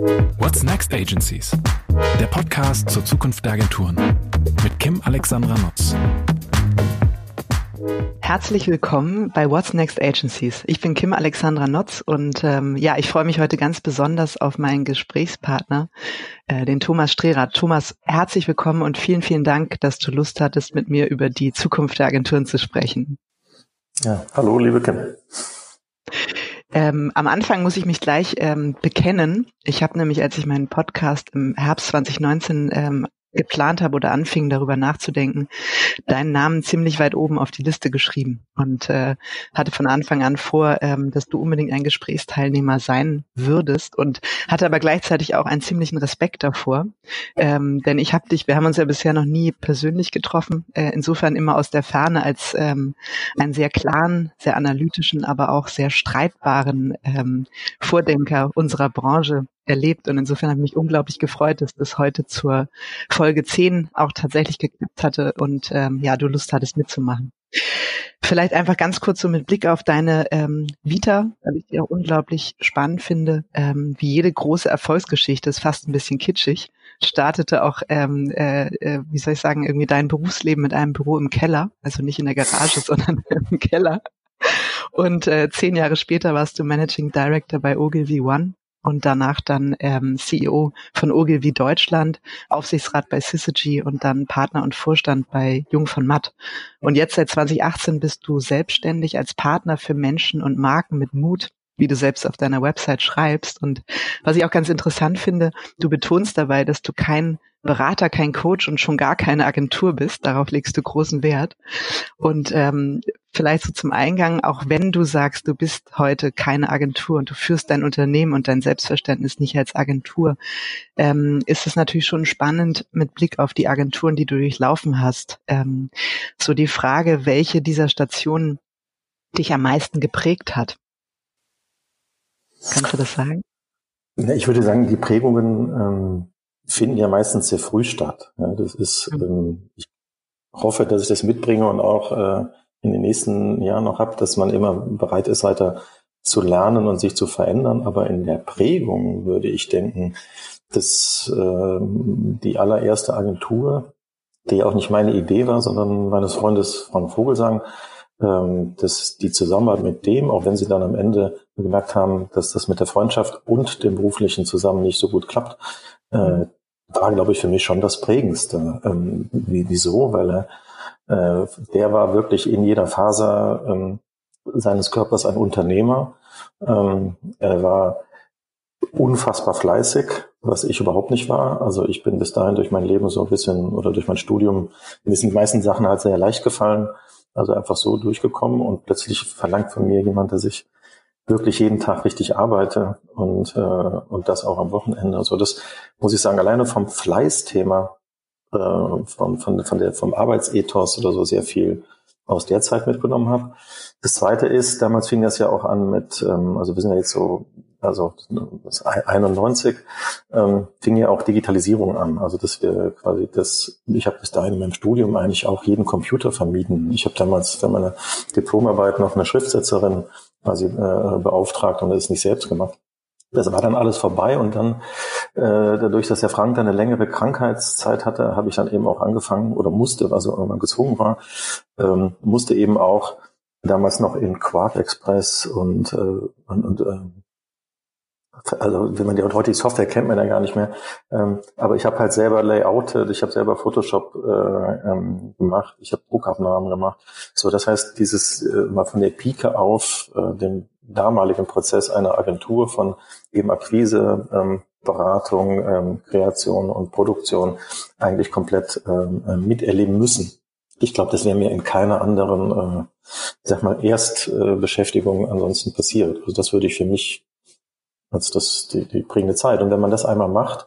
What's Next Agencies? Der Podcast zur Zukunft der Agenturen mit Kim Alexandra Nutz. Herzlich willkommen bei What's Next Agencies. Ich bin Kim Alexandra Notz und ähm, ja, ich freue mich heute ganz besonders auf meinen Gesprächspartner, äh, den Thomas Strehrath. Thomas, herzlich willkommen und vielen, vielen Dank, dass du Lust hattest, mit mir über die Zukunft der Agenturen zu sprechen. Ja, hallo, liebe Kim. Ähm, am Anfang muss ich mich gleich ähm, bekennen. Ich habe nämlich, als ich meinen Podcast im Herbst 2019 ähm, geplant habe oder anfing, darüber nachzudenken, deinen Namen ziemlich weit oben auf die Liste geschrieben und äh, hatte von Anfang an vor, ähm, dass du unbedingt ein Gesprächsteilnehmer sein würdest und hatte aber gleichzeitig auch einen ziemlichen Respekt davor, ähm, denn ich habe dich, wir haben uns ja bisher noch nie persönlich getroffen, äh, insofern immer aus der Ferne als ähm, einen sehr klaren, sehr analytischen, aber auch sehr streitbaren ähm, Vordenker unserer Branche erlebt. Und insofern habe ich mich unglaublich gefreut, dass das heute zur Folge 10 auch tatsächlich geklappt hatte und ähm, ja, du Lust hattest mitzumachen. Vielleicht einfach ganz kurz so mit Blick auf deine ähm, Vita, weil ich die auch unglaublich spannend finde. Ähm, wie jede große Erfolgsgeschichte ist fast ein bisschen kitschig. Startete auch, ähm, äh, äh wie soll ich sagen, irgendwie dein Berufsleben mit einem Büro im Keller, also nicht in der Garage, sondern im Keller. Und äh, zehn Jahre später warst du Managing Director bei Ogilvy One und danach dann ähm, CEO von Ogilvy Deutschland, Aufsichtsrat bei Syzygy und dann Partner und Vorstand bei Jung von Matt. Und jetzt seit 2018 bist du selbstständig als Partner für Menschen und Marken mit Mut wie du selbst auf deiner Website schreibst. Und was ich auch ganz interessant finde, du betonst dabei, dass du kein Berater, kein Coach und schon gar keine Agentur bist. Darauf legst du großen Wert. Und ähm, vielleicht so zum Eingang, auch wenn du sagst, du bist heute keine Agentur und du führst dein Unternehmen und dein Selbstverständnis nicht als Agentur, ähm, ist es natürlich schon spannend mit Blick auf die Agenturen, die du durchlaufen hast. Ähm, so die Frage, welche dieser Stationen dich am meisten geprägt hat. Kannst du das sagen? Ich würde sagen, die Prägungen ähm, finden ja meistens sehr früh statt. Ja, das ist, mhm. ähm, ich hoffe, dass ich das mitbringe und auch äh, in den nächsten Jahren noch habe, dass man immer bereit ist, weiter zu lernen und sich zu verändern. Aber in der Prägung würde ich denken, dass äh, die allererste Agentur, die auch nicht meine Idee war, sondern meines Freundes Frank Vogelsang, ähm, dass die Zusammenarbeit mit dem, auch wenn sie dann am Ende gemerkt haben, dass das mit der Freundschaft und dem beruflichen zusammen nicht so gut klappt, äh, war, glaube ich, für mich schon das Prägendste. Ähm, wieso? Weil er, äh, der war wirklich in jeder Phase ähm, seines Körpers ein Unternehmer. Ähm, er war unfassbar fleißig, was ich überhaupt nicht war. Also ich bin bis dahin durch mein Leben so ein bisschen oder durch mein Studium, mir sind die meisten Sachen halt sehr leicht gefallen. Also einfach so durchgekommen und plötzlich verlangt von mir jemand, dass ich wirklich jeden Tag richtig arbeite und, äh, und das auch am Wochenende. Also das muss ich sagen, alleine vom Fleißthema, äh, von, von, von der, vom Arbeitsethos oder so sehr viel aus der Zeit mitgenommen habe. Das zweite ist, damals fing das ja auch an mit, ähm, also wir sind ja jetzt so, also 91, ähm, fing ja auch Digitalisierung an. Also dass wir quasi das, ich habe bis dahin in meinem Studium eigentlich auch jeden Computer vermieden. Ich habe damals für meine Diplomarbeit noch eine Schriftsetzerin quasi äh, beauftragt und das nicht selbst gemacht. Das war dann alles vorbei und dann, äh, dadurch, dass der Frank dann eine längere Krankheitszeit hatte, habe ich dann eben auch angefangen oder musste, also irgendwann gezwungen war, ähm, musste eben auch damals noch in Quark Express und, äh, und, und äh, also wenn man die heutige Software kennt man ja gar nicht mehr. Ähm, aber ich habe halt selber layoutet, ich habe selber Photoshop äh, ähm, gemacht, ich habe Druckabnahmen gemacht. So, das heißt, dieses äh, mal von der Pike auf äh, dem damaligen Prozess einer Agentur von eben Akquise, ähm, Beratung, ähm, Kreation und Produktion eigentlich komplett ähm, äh, miterleben müssen. Ich glaube, das wäre mir in keiner anderen, äh, sag mal, Erstbeschäftigung äh, ansonsten passiert. Also das würde ich für mich als das die, die prägende Zeit. Und wenn man das einmal macht,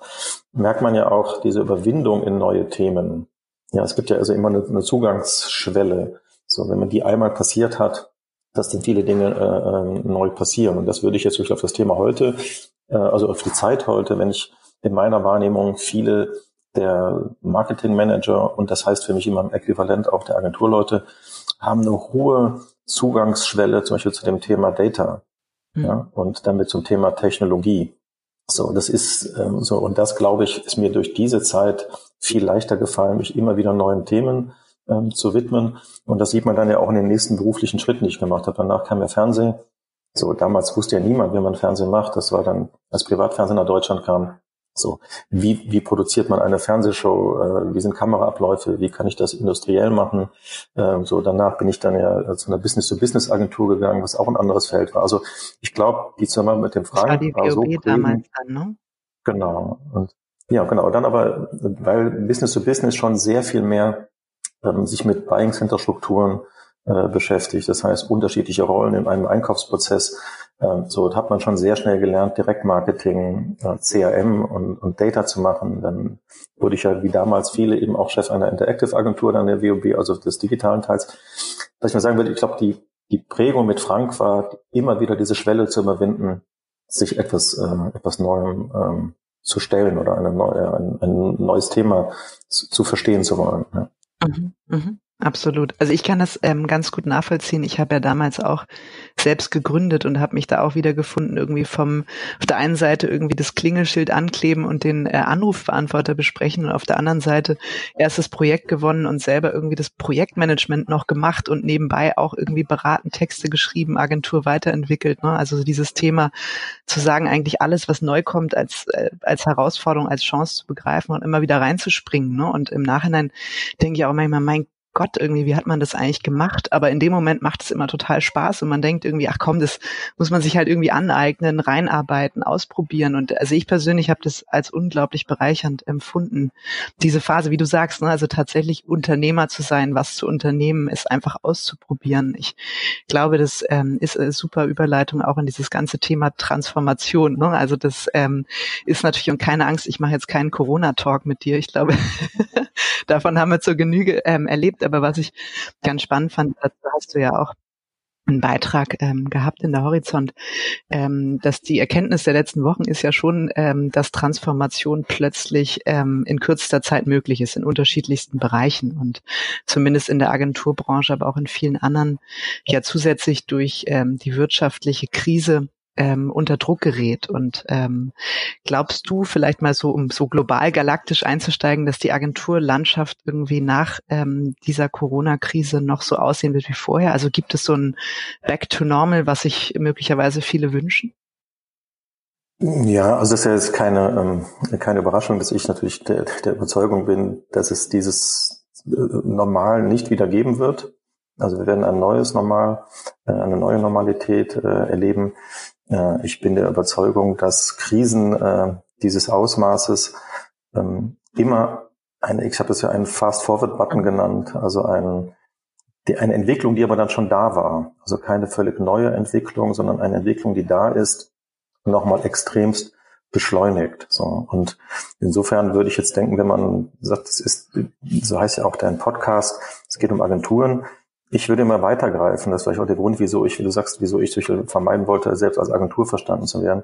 merkt man ja auch diese Überwindung in neue Themen. Ja, es gibt ja also immer eine, eine Zugangsschwelle. So, wenn man die einmal passiert hat, dass dann viele Dinge äh, ähm, neu passieren. Und das würde ich jetzt wirklich auf das Thema heute, äh, also auf die Zeit heute, wenn ich in meiner Wahrnehmung viele der Marketingmanager und das heißt für mich immer im Äquivalent auch der Agenturleute haben eine hohe Zugangsschwelle zum Beispiel zu dem Thema Data. Ja, und damit zum Thema Technologie. So, das ist ähm, so, und das glaube ich, ist mir durch diese Zeit viel leichter gefallen, mich immer wieder neuen Themen ähm, zu widmen. Und das sieht man dann ja auch in den nächsten beruflichen Schritten, die ich gemacht habe. Danach kam ja Fernsehen. So, damals wusste ja niemand, wie man Fernsehen macht. Das war dann, als Privatfernsehen nach Deutschland kam, so, wie, wie produziert man eine Fernsehshow? Äh, wie sind Kameraabläufe? Wie kann ich das industriell machen? Ähm, so, danach bin ich dann ja zu einer Business-to-Business-Agentur gegangen, was auch ein anderes Feld war. Also, ich glaube, die Zusammenarbeit mit dem Frank war, die war so damals dann, ne? Genau. Und ja, genau. Dann aber, weil Business-to-Business schon sehr viel mehr ähm, sich mit Buying Center Strukturen äh, beschäftigt. Das heißt, unterschiedliche Rollen in einem Einkaufsprozess. Ähm, so hat man schon sehr schnell gelernt, Direktmarketing, äh, CRM und, und Data zu machen. Dann wurde ich ja wie damals viele eben auch Chef einer Interactive Agentur, dann der WOB, also des digitalen Teils. Was ich mal sagen würde, ich glaube, die, die Prägung mit Frank war immer wieder diese Schwelle zu überwinden, sich etwas, äh, etwas Neuem ähm, zu stellen oder eine neue, ein, ein neues Thema zu, zu verstehen zu wollen. Ja. Mhm, mhm. Absolut. Also ich kann das ähm, ganz gut nachvollziehen. Ich habe ja damals auch selbst gegründet und habe mich da auch wieder gefunden, irgendwie vom auf der einen Seite irgendwie das Klingelschild ankleben und den äh, Anrufbeantworter besprechen und auf der anderen Seite erstes Projekt gewonnen und selber irgendwie das Projektmanagement noch gemacht und nebenbei auch irgendwie beraten, Texte geschrieben, Agentur weiterentwickelt. Ne? Also dieses Thema zu sagen, eigentlich alles, was neu kommt, als äh, als Herausforderung, als Chance zu begreifen und immer wieder reinzuspringen. Ne? Und im Nachhinein denke ich auch manchmal, mein Gott, irgendwie, wie hat man das eigentlich gemacht? Aber in dem Moment macht es immer total Spaß und man denkt irgendwie, ach komm, das muss man sich halt irgendwie aneignen, reinarbeiten, ausprobieren. Und also ich persönlich habe das als unglaublich bereichernd empfunden. Diese Phase, wie du sagst, ne, also tatsächlich Unternehmer zu sein, was zu unternehmen, ist einfach auszuprobieren. Ich glaube, das ähm, ist eine super Überleitung auch in dieses ganze Thema Transformation. Ne? Also das ähm, ist natürlich und keine Angst, ich mache jetzt keinen Corona-Talk mit dir. Ich glaube, davon haben wir zur Genüge ähm, erlebt aber was ich ganz spannend fand, da hast du ja auch einen Beitrag ähm, gehabt in der Horizont, ähm, dass die Erkenntnis der letzten Wochen ist ja schon, ähm, dass Transformation plötzlich ähm, in kürzester Zeit möglich ist in unterschiedlichsten Bereichen und zumindest in der Agenturbranche, aber auch in vielen anderen ja zusätzlich durch ähm, die wirtschaftliche Krise ähm, unter Druck gerät. Und ähm, glaubst du vielleicht mal so, um so global galaktisch einzusteigen, dass die Agenturlandschaft irgendwie nach ähm, dieser Corona-Krise noch so aussehen wird wie vorher? Also gibt es so ein Back to Normal, was sich möglicherweise viele wünschen? Ja, also das ist ja jetzt keine, ähm, keine Überraschung, dass ich natürlich der, der Überzeugung bin, dass es dieses äh, Normal nicht wieder geben wird. Also wir werden ein neues Normal, äh, eine neue Normalität äh, erleben. Äh, ich bin der Überzeugung, dass Krisen äh, dieses Ausmaßes ähm, immer eine, ich habe das ja einen Fast-Forward-Button genannt, also ein, die, eine Entwicklung, die aber dann schon da war. Also keine völlig neue Entwicklung, sondern eine Entwicklung, die da ist, nochmal extremst beschleunigt. So. Und insofern würde ich jetzt denken, wenn man sagt, es ist, so heißt ja auch dein Podcast, es geht um Agenturen, ich würde immer weitergreifen, das ist vielleicht auch der Grund, wieso ich, wie du sagst, wieso ich vermeiden wollte, selbst als Agentur verstanden zu werden,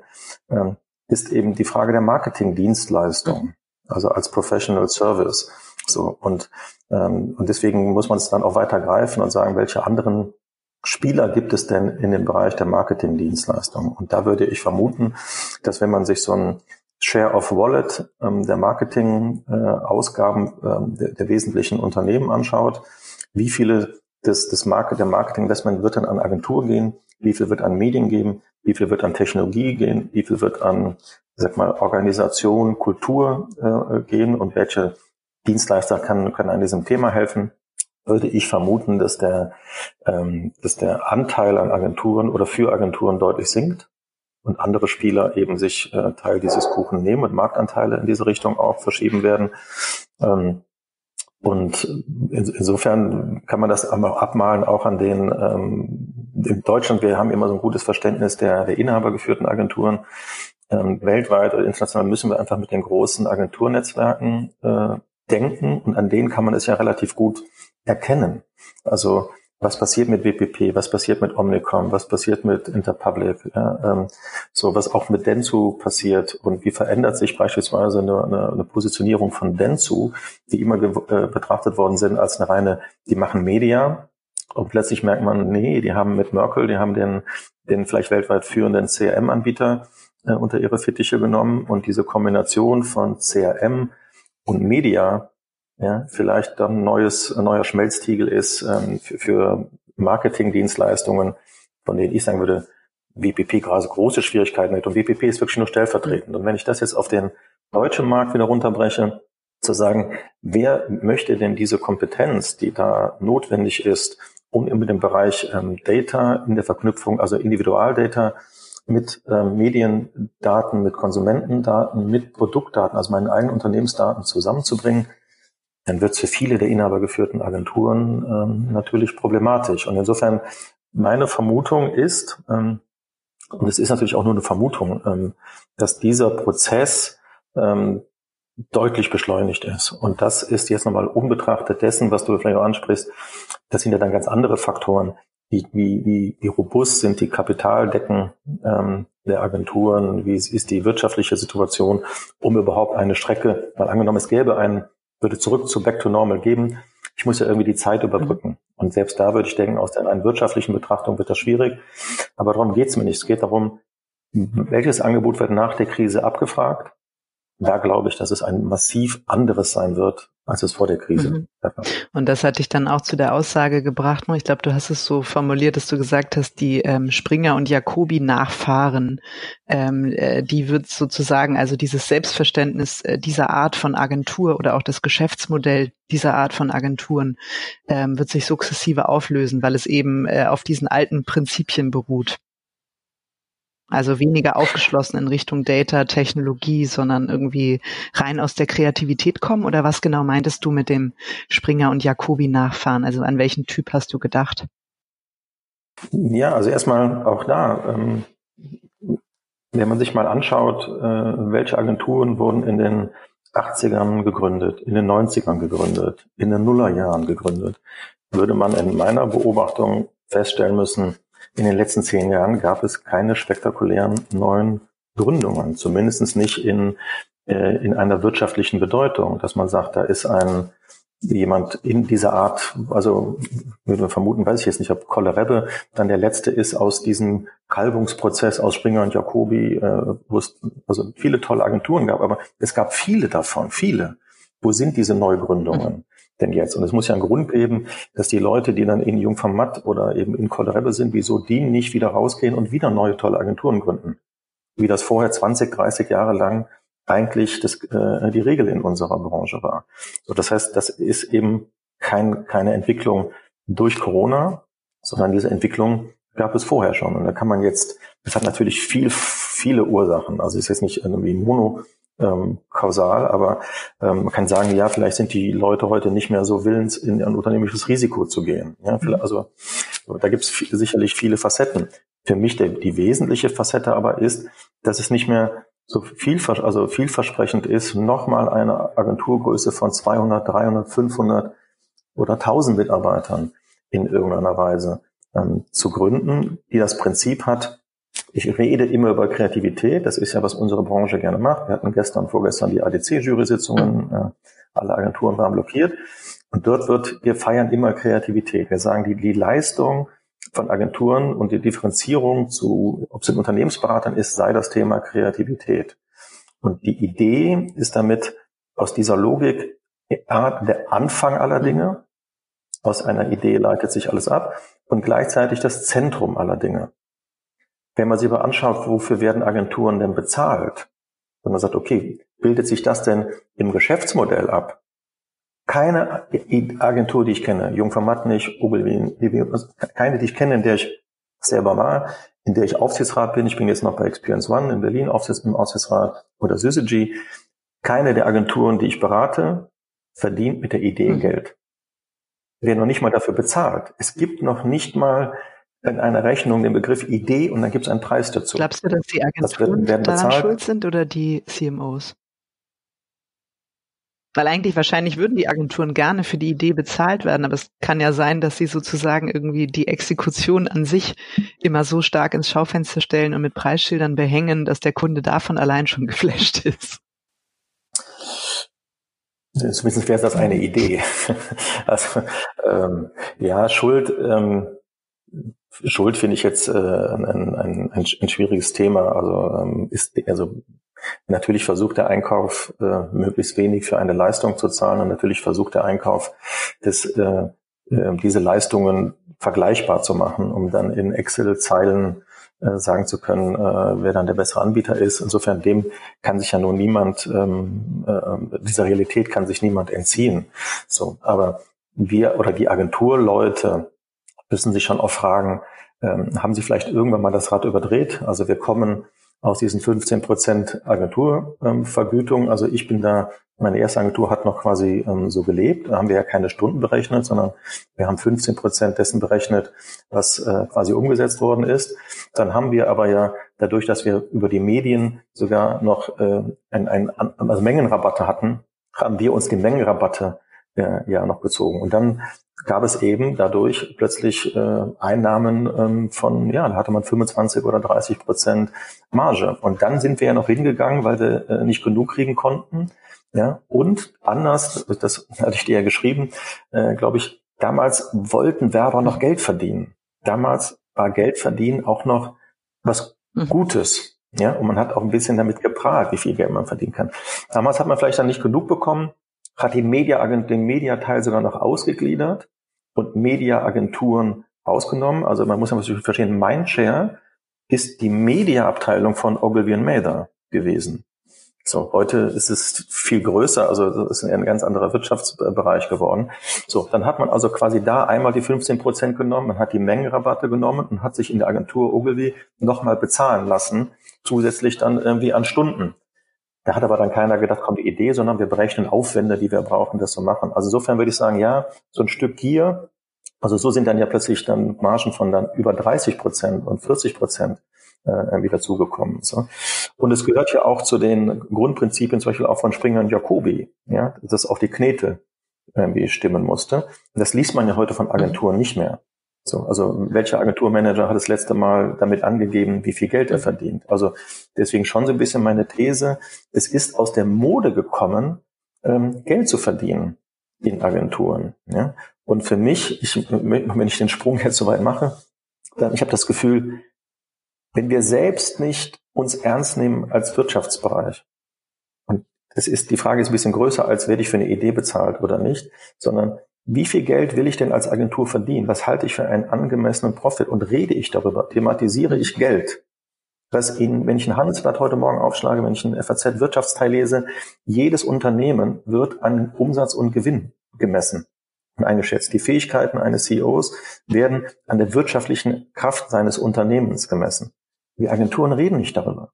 ähm, ist eben die Frage der Marketingdienstleistung, also als Professional Service. So und ähm, und deswegen muss man es dann auch weitergreifen und sagen, welche anderen Spieler gibt es denn in dem Bereich der Marketingdienstleistung? Und da würde ich vermuten, dass wenn man sich so ein Share of Wallet ähm, der Marketing-Ausgaben äh, ähm, der, der wesentlichen Unternehmen anschaut, wie viele das, das Market, der Marketinginvestment wird dann an Agentur gehen, wie viel wird an Medien geben, wie viel wird an Technologie gehen, wie viel wird an, sag mal, Organisation, Kultur äh, gehen und welche Dienstleister kann, können an diesem Thema helfen, würde ich vermuten, dass der, ähm, dass der Anteil an Agenturen oder für Agenturen deutlich sinkt und andere Spieler eben sich äh, Teil dieses Kuchen nehmen und Marktanteile in diese Richtung auch verschieben werden. Ähm, und insofern kann man das auch abmalen, auch an den, ähm, in Deutschland, wir haben immer so ein gutes Verständnis der, der inhabergeführten Agenturen. Ähm, weltweit oder international müssen wir einfach mit den großen Agenturnetzwerken äh, denken und an denen kann man es ja relativ gut erkennen. Also was passiert mit WPP, was passiert mit Omnicom, was passiert mit Interpublic, ja, ähm, so was auch mit Dentsu passiert und wie verändert sich beispielsweise eine, eine, eine Positionierung von Dentsu, die immer äh, betrachtet worden sind als eine reine, die machen Media und plötzlich merkt man, nee, die haben mit Merkel, die haben den, den vielleicht weltweit führenden CRM-Anbieter äh, unter ihre Fittiche genommen und diese Kombination von CRM und Media ja, vielleicht dann neues, neuer Schmelztiegel ist ähm, für, für Marketingdienstleistungen, von denen ich sagen würde, WPP gerade große Schwierigkeiten hat. Und WPP ist wirklich nur stellvertretend. Und wenn ich das jetzt auf den deutschen Markt wieder runterbreche, zu sagen, wer möchte denn diese Kompetenz, die da notwendig ist, um mit dem Bereich ähm, Data in der Verknüpfung, also Individualdata mit ähm, Mediendaten, mit Konsumentendaten, mit Produktdaten, also meinen eigenen Unternehmensdaten zusammenzubringen, dann wird es für viele der inhabergeführten Agenturen ähm, natürlich problematisch. Und insofern meine Vermutung ist, ähm, und es ist natürlich auch nur eine Vermutung, ähm, dass dieser Prozess ähm, deutlich beschleunigt ist. Und das ist jetzt nochmal unbetrachtet dessen, was du vielleicht auch ansprichst. Das sind ja dann ganz andere Faktoren. Wie, wie, wie, wie robust sind die Kapitaldecken ähm, der Agenturen? Wie ist die wirtschaftliche Situation, um überhaupt eine Strecke, mal angenommen, es gäbe einen, würde zurück zu Back to Normal geben. Ich muss ja irgendwie die Zeit überbrücken. Und selbst da würde ich denken, aus der rein wirtschaftlichen Betrachtung wird das schwierig. Aber darum geht es mir nicht. Es geht darum, welches Angebot wird nach der Krise abgefragt? Da glaube ich, dass es ein massiv anderes sein wird, als es vor der Krise mhm. Und das hat dich dann auch zu der Aussage gebracht, ich glaube, du hast es so formuliert, dass du gesagt hast, die ähm, Springer und Jacobi Nachfahren, ähm, äh, die wird sozusagen, also dieses Selbstverständnis äh, dieser Art von Agentur oder auch das Geschäftsmodell dieser Art von Agenturen ähm, wird sich sukzessive auflösen, weil es eben äh, auf diesen alten Prinzipien beruht. Also weniger aufgeschlossen in Richtung Data, Technologie, sondern irgendwie rein aus der Kreativität kommen? Oder was genau meintest du mit dem Springer und Jacobi nachfahren? Also an welchen Typ hast du gedacht? Ja, also erstmal auch da, ähm, wenn man sich mal anschaut, äh, welche Agenturen wurden in den 80ern gegründet, in den 90ern gegründet, in den Nullerjahren gegründet, würde man in meiner Beobachtung feststellen müssen, in den letzten zehn Jahren gab es keine spektakulären neuen Gründungen, zumindest nicht in, äh, in einer wirtschaftlichen Bedeutung, dass man sagt, da ist ein jemand in dieser Art, also würde man vermuten, weiß ich jetzt nicht, ob Kollerebbe dann der letzte ist aus diesem Kalbungsprozess aus Springer und Jacobi, äh, wo es also viele tolle Agenturen gab, aber es gab viele davon, viele. Wo sind diese Neugründungen? Denn jetzt? Und es muss ja einen Grund geben, dass die Leute, die dann in Jungformat oder eben in Kollerebbe sind, wieso die nicht wieder rausgehen und wieder neue tolle Agenturen gründen. Wie das vorher 20, 30 Jahre lang eigentlich das, äh, die Regel in unserer Branche war. So, das heißt, das ist eben kein, keine Entwicklung durch Corona, sondern diese Entwicklung gab es vorher schon. Und da kann man jetzt, das hat natürlich viel, viele Ursachen. Also ist jetzt nicht irgendwie mono ähm, kausal, aber ähm, man kann sagen, ja, vielleicht sind die Leute heute nicht mehr so willens, in ein unternehmerisches Risiko zu gehen. Ja, mhm. also da gibt es sicherlich viele Facetten. Für mich der, die wesentliche Facette aber ist, dass es nicht mehr so viel, also vielversprechend ist, nochmal eine Agenturgröße von 200, 300, 500 oder 1000 Mitarbeitern in irgendeiner Weise ähm, zu gründen, die das Prinzip hat, ich rede immer über Kreativität. Das ist ja, was unsere Branche gerne macht. Wir hatten gestern, vorgestern die ADC-Jury-Sitzungen. Mhm. Alle Agenturen waren blockiert. Und dort wird, wir feiern immer Kreativität. Wir sagen, die, die Leistung von Agenturen und die Differenzierung zu, ob es in Unternehmensberatern ist, sei das Thema Kreativität. Und die Idee ist damit aus dieser Logik der Anfang aller Dinge. Aus einer Idee leitet sich alles ab und gleichzeitig das Zentrum aller Dinge. Wenn man sich aber anschaut, wofür werden Agenturen denn bezahlt? Und man sagt, okay, bildet sich das denn im Geschäftsmodell ab? Keine Agentur, die ich kenne, Jungformat nicht, Ogilvy, keine, die ich kenne, in der ich selber war, in der ich Aufsichtsrat bin. Ich bin jetzt noch bei Experience One in Berlin Aufsichts, im Aufsichtsrat oder Syzygy. Keine der Agenturen, die ich berate, verdient mit der Idee mhm. Geld. Werden noch nicht mal dafür bezahlt. Es gibt noch nicht mal in einer Rechnung den Begriff Idee und dann gibt es einen Preis dazu. Glaubst du, dass die Agenturen das daran schuld sind oder die CMOs? Weil eigentlich wahrscheinlich würden die Agenturen gerne für die Idee bezahlt werden, aber es kann ja sein, dass sie sozusagen irgendwie die Exekution an sich immer so stark ins Schaufenster stellen und mit Preisschildern behängen, dass der Kunde davon allein schon geflasht ist. Zumindest wäre das eine Idee. Also ähm, ja, Schuld. Ähm, Schuld finde ich jetzt äh, ein, ein, ein, schwieriges Thema. Also ähm, ist also natürlich versucht der Einkauf äh, möglichst wenig für eine Leistung zu zahlen und natürlich versucht der Einkauf das, äh, äh, diese Leistungen vergleichbar zu machen, um dann in Excel-Zeilen äh, sagen zu können, äh, wer dann der bessere Anbieter ist. Insofern dem kann sich ja nun niemand, ähm, äh, dieser Realität kann sich niemand entziehen. So, aber wir oder die Agenturleute müssen sich schon auch fragen, ähm, haben sie vielleicht irgendwann mal das Rad überdreht? Also wir kommen aus diesen 15 Prozent Agenturvergütung. Ähm, also ich bin da, meine erste Agentur hat noch quasi ähm, so gelebt. Da haben wir ja keine Stunden berechnet, sondern wir haben 15 Prozent dessen berechnet, was äh, quasi umgesetzt worden ist. Dann haben wir aber ja dadurch, dass wir über die Medien sogar noch äh, ein, ein, also Mengenrabatte hatten, haben wir uns die Mengenrabatte äh, ja noch bezogen. Und dann gab es eben dadurch plötzlich äh, Einnahmen ähm, von, ja, da hatte man 25 oder 30 Prozent Marge. Und dann sind wir ja noch hingegangen, weil wir äh, nicht genug kriegen konnten. Ja, und anders, das hatte ich dir ja geschrieben, äh, glaube ich, damals wollten Werber noch Geld verdienen. Damals war Geld verdienen auch noch was mhm. Gutes. Ja, und man hat auch ein bisschen damit geprahlt, wie viel Geld man verdienen kann. Damals hat man vielleicht dann nicht genug bekommen hat die Media den Mediateil sogar noch ausgegliedert und Mediaagenturen ausgenommen. Also man muss ja natürlich verstehen, Mindshare ist die Mediaabteilung von Ogilvy Mather gewesen. So, heute ist es viel größer, also das ist ein ganz anderer Wirtschaftsbereich geworden. So, dann hat man also quasi da einmal die 15 Prozent genommen, man hat die Mengenrabatte genommen und hat sich in der Agentur Ogilvy nochmal bezahlen lassen, zusätzlich dann irgendwie an Stunden. Da hat aber dann keiner gedacht, kommt die Idee, sondern wir berechnen Aufwände, die wir brauchen, das zu machen. Also insofern würde ich sagen, ja, so ein Stück Gier, also so sind dann ja plötzlich dann Margen von dann über 30 Prozent und 40 Prozent äh, wieder zugekommen. So. Und es gehört ja auch zu den Grundprinzipien, zum Beispiel auch von Springer und Jacobi, ja, dass auch die Knete irgendwie stimmen musste. Das liest man ja heute von Agenturen nicht mehr. So, also welcher Agenturmanager hat das letzte Mal damit angegeben, wie viel Geld er verdient? Also deswegen schon so ein bisschen meine These, es ist aus der Mode gekommen, ähm, Geld zu verdienen in Agenturen. Ja? Und für mich, ich, wenn ich den Sprung jetzt so weit mache, dann ich habe das Gefühl, wenn wir selbst nicht uns ernst nehmen als Wirtschaftsbereich, und das ist, die Frage ist ein bisschen größer, als werde ich für eine Idee bezahlt oder nicht, sondern wie viel Geld will ich denn als Agentur verdienen? Was halte ich für einen angemessenen Profit? Und rede ich darüber? Thematisiere ich Geld? Was Ihnen, wenn ich ein Handelsblatt heute Morgen aufschlage, wenn ich ein FAZ-Wirtschaftsteil lese, jedes Unternehmen wird an Umsatz und Gewinn gemessen und eingeschätzt. Die Fähigkeiten eines CEOs werden an der wirtschaftlichen Kraft seines Unternehmens gemessen. Die Agenturen reden nicht darüber.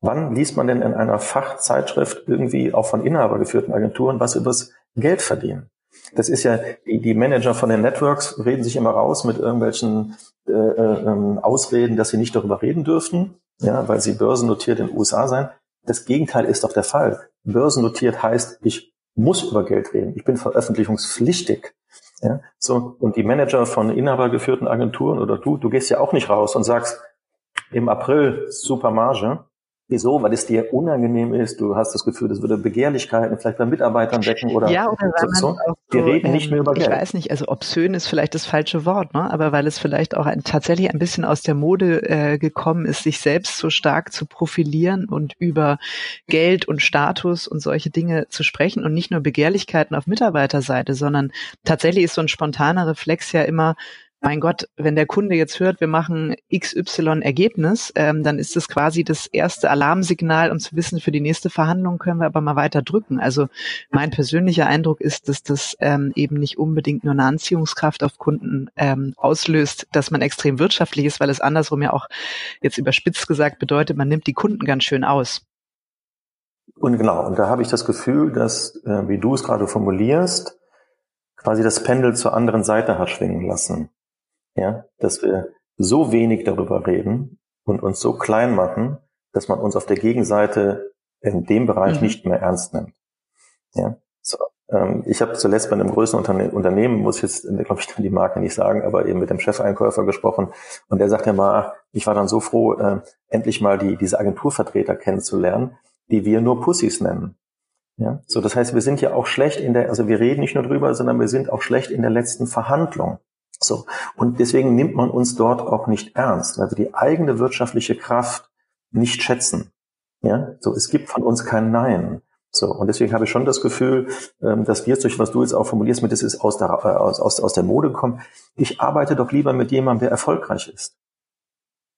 Wann liest man denn in einer Fachzeitschrift irgendwie auch von inhabergeführten Agenturen was übers Geld verdienen? Das ist ja, die, die Manager von den Networks reden sich immer raus mit irgendwelchen äh, äh, Ausreden, dass sie nicht darüber reden dürften, ja, weil sie börsennotiert in den USA sein. Das Gegenteil ist doch der Fall. Börsennotiert heißt, ich muss über Geld reden. Ich bin veröffentlichungspflichtig. Ja, so, und die Manager von inhabergeführten Agenturen oder du, du gehst ja auch nicht raus und sagst, im April super Marge, Wieso? Weil es dir unangenehm ist, du hast das Gefühl, das würde Begehrlichkeiten vielleicht bei Mitarbeitern wecken oder, ja, oder so. Man Wir reden ähm, nicht mehr über Geld. Ich weiß nicht, also obszön ist vielleicht das falsche Wort, ne? aber weil es vielleicht auch ein, tatsächlich ein bisschen aus der Mode äh, gekommen ist, sich selbst so stark zu profilieren und über Geld und Status und solche Dinge zu sprechen und nicht nur Begehrlichkeiten auf Mitarbeiterseite, sondern tatsächlich ist so ein spontaner Reflex ja immer, mein Gott, wenn der Kunde jetzt hört, wir machen XY Ergebnis, ähm, dann ist das quasi das erste Alarmsignal, um zu wissen, für die nächste Verhandlung können wir aber mal weiter drücken. Also mein persönlicher Eindruck ist, dass das ähm, eben nicht unbedingt nur eine Anziehungskraft auf Kunden ähm, auslöst, dass man extrem wirtschaftlich ist, weil es andersrum ja auch jetzt überspitzt gesagt bedeutet, man nimmt die Kunden ganz schön aus. Und genau, und da habe ich das Gefühl, dass, äh, wie du es gerade formulierst, quasi das Pendel zur anderen Seite hat schwingen lassen ja, dass wir so wenig darüber reden und uns so klein machen, dass man uns auf der Gegenseite in dem Bereich mhm. nicht mehr ernst nimmt. Ja, so. Ähm, ich habe zuletzt bei einem größeren Unterne Unternehmen, muss jetzt, äh, glaube ich, die Marke nicht sagen, aber eben mit dem Chefeinkäufer gesprochen und der sagte mal, ich war dann so froh, äh, endlich mal die, diese Agenturvertreter kennenzulernen, die wir nur Pussys nennen. Ja, so das heißt, wir sind ja auch schlecht in der, also wir reden nicht nur drüber, sondern wir sind auch schlecht in der letzten Verhandlung. So. Und deswegen nimmt man uns dort auch nicht ernst, weil wir die eigene wirtschaftliche Kraft nicht schätzen. Ja, so, es gibt von uns kein Nein. So, und deswegen habe ich schon das Gefühl, dass wir durch was du jetzt auch formulierst, mit das ist aus der, äh, aus, aus, aus der Mode gekommen. Ich arbeite doch lieber mit jemandem, der erfolgreich ist.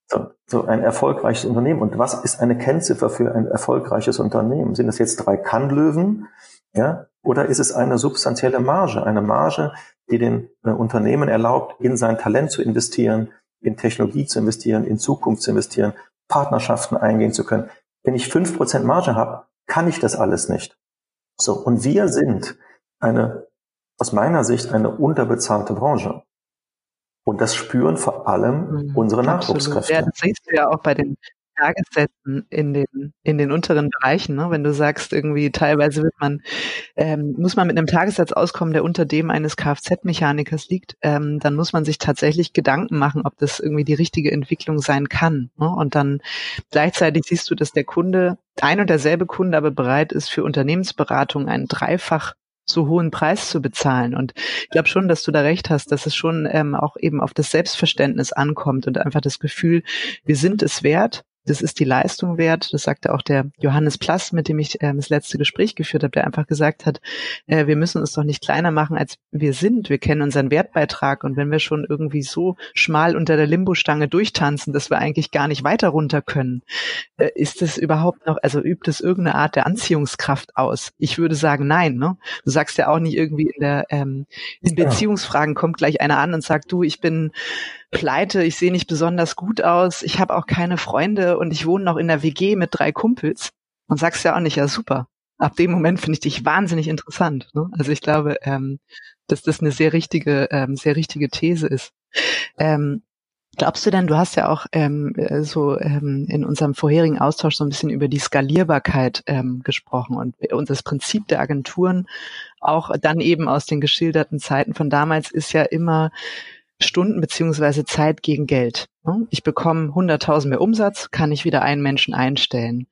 So, so ein erfolgreiches Unternehmen. Und was ist eine Kennziffer für ein erfolgreiches Unternehmen? Sind das jetzt drei Kannlöwen? Ja? Oder ist es eine substanzielle Marge? Eine Marge, die den äh, Unternehmen erlaubt, in sein Talent zu investieren, in Technologie zu investieren, in Zukunft zu investieren, Partnerschaften eingehen zu können. Wenn ich fünf Prozent Marge habe, kann ich das alles nicht. So, und wir sind eine, aus meiner Sicht, eine unterbezahlte Branche. Und das spüren vor allem mhm, unsere Nachwuchskräfte. Ja, das siehst du ja auch bei den Tagessätzen in den, in den unteren Bereichen, ne? wenn du sagst, irgendwie teilweise wird man, ähm, muss man mit einem Tagessatz auskommen, der unter dem eines Kfz-Mechanikers liegt, ähm, dann muss man sich tatsächlich Gedanken machen, ob das irgendwie die richtige Entwicklung sein kann. Ne? Und dann gleichzeitig siehst du, dass der Kunde, ein und derselbe Kunde aber bereit ist, für Unternehmensberatung einen dreifach so hohen Preis zu bezahlen. Und ich glaube schon, dass du da recht hast, dass es schon ähm, auch eben auf das Selbstverständnis ankommt und einfach das Gefühl, wir sind es wert, das ist die Leistung wert. Das sagte auch der Johannes Plass, mit dem ich äh, das letzte Gespräch geführt habe, der einfach gesagt hat, äh, wir müssen uns doch nicht kleiner machen, als wir sind. Wir kennen unseren Wertbeitrag und wenn wir schon irgendwie so schmal unter der Limbostange durchtanzen, dass wir eigentlich gar nicht weiter runter können, äh, ist das überhaupt noch, also übt es irgendeine Art der Anziehungskraft aus? Ich würde sagen, nein. Ne? Du sagst ja auch nicht irgendwie in der ähm, in Beziehungsfragen kommt gleich einer an und sagt, du, ich bin pleite, ich sehe nicht besonders gut aus, ich habe auch keine Freunde und ich wohne noch in der WG mit drei Kumpels und sagst ja auch nicht, ja super. Ab dem Moment finde ich dich wahnsinnig interessant. Ne? Also ich glaube, ähm, dass das eine sehr richtige, ähm, sehr richtige These ist. Ähm, Glaubst du denn, du hast ja auch ähm, äh, so ähm, in unserem vorherigen Austausch so ein bisschen über die Skalierbarkeit ähm, gesprochen und, und das Prinzip der Agenturen, auch dann eben aus den geschilderten Zeiten von damals, ist ja immer Stunden beziehungsweise Zeit gegen Geld. Ne? Ich bekomme 100.000 mehr Umsatz, kann ich wieder einen Menschen einstellen.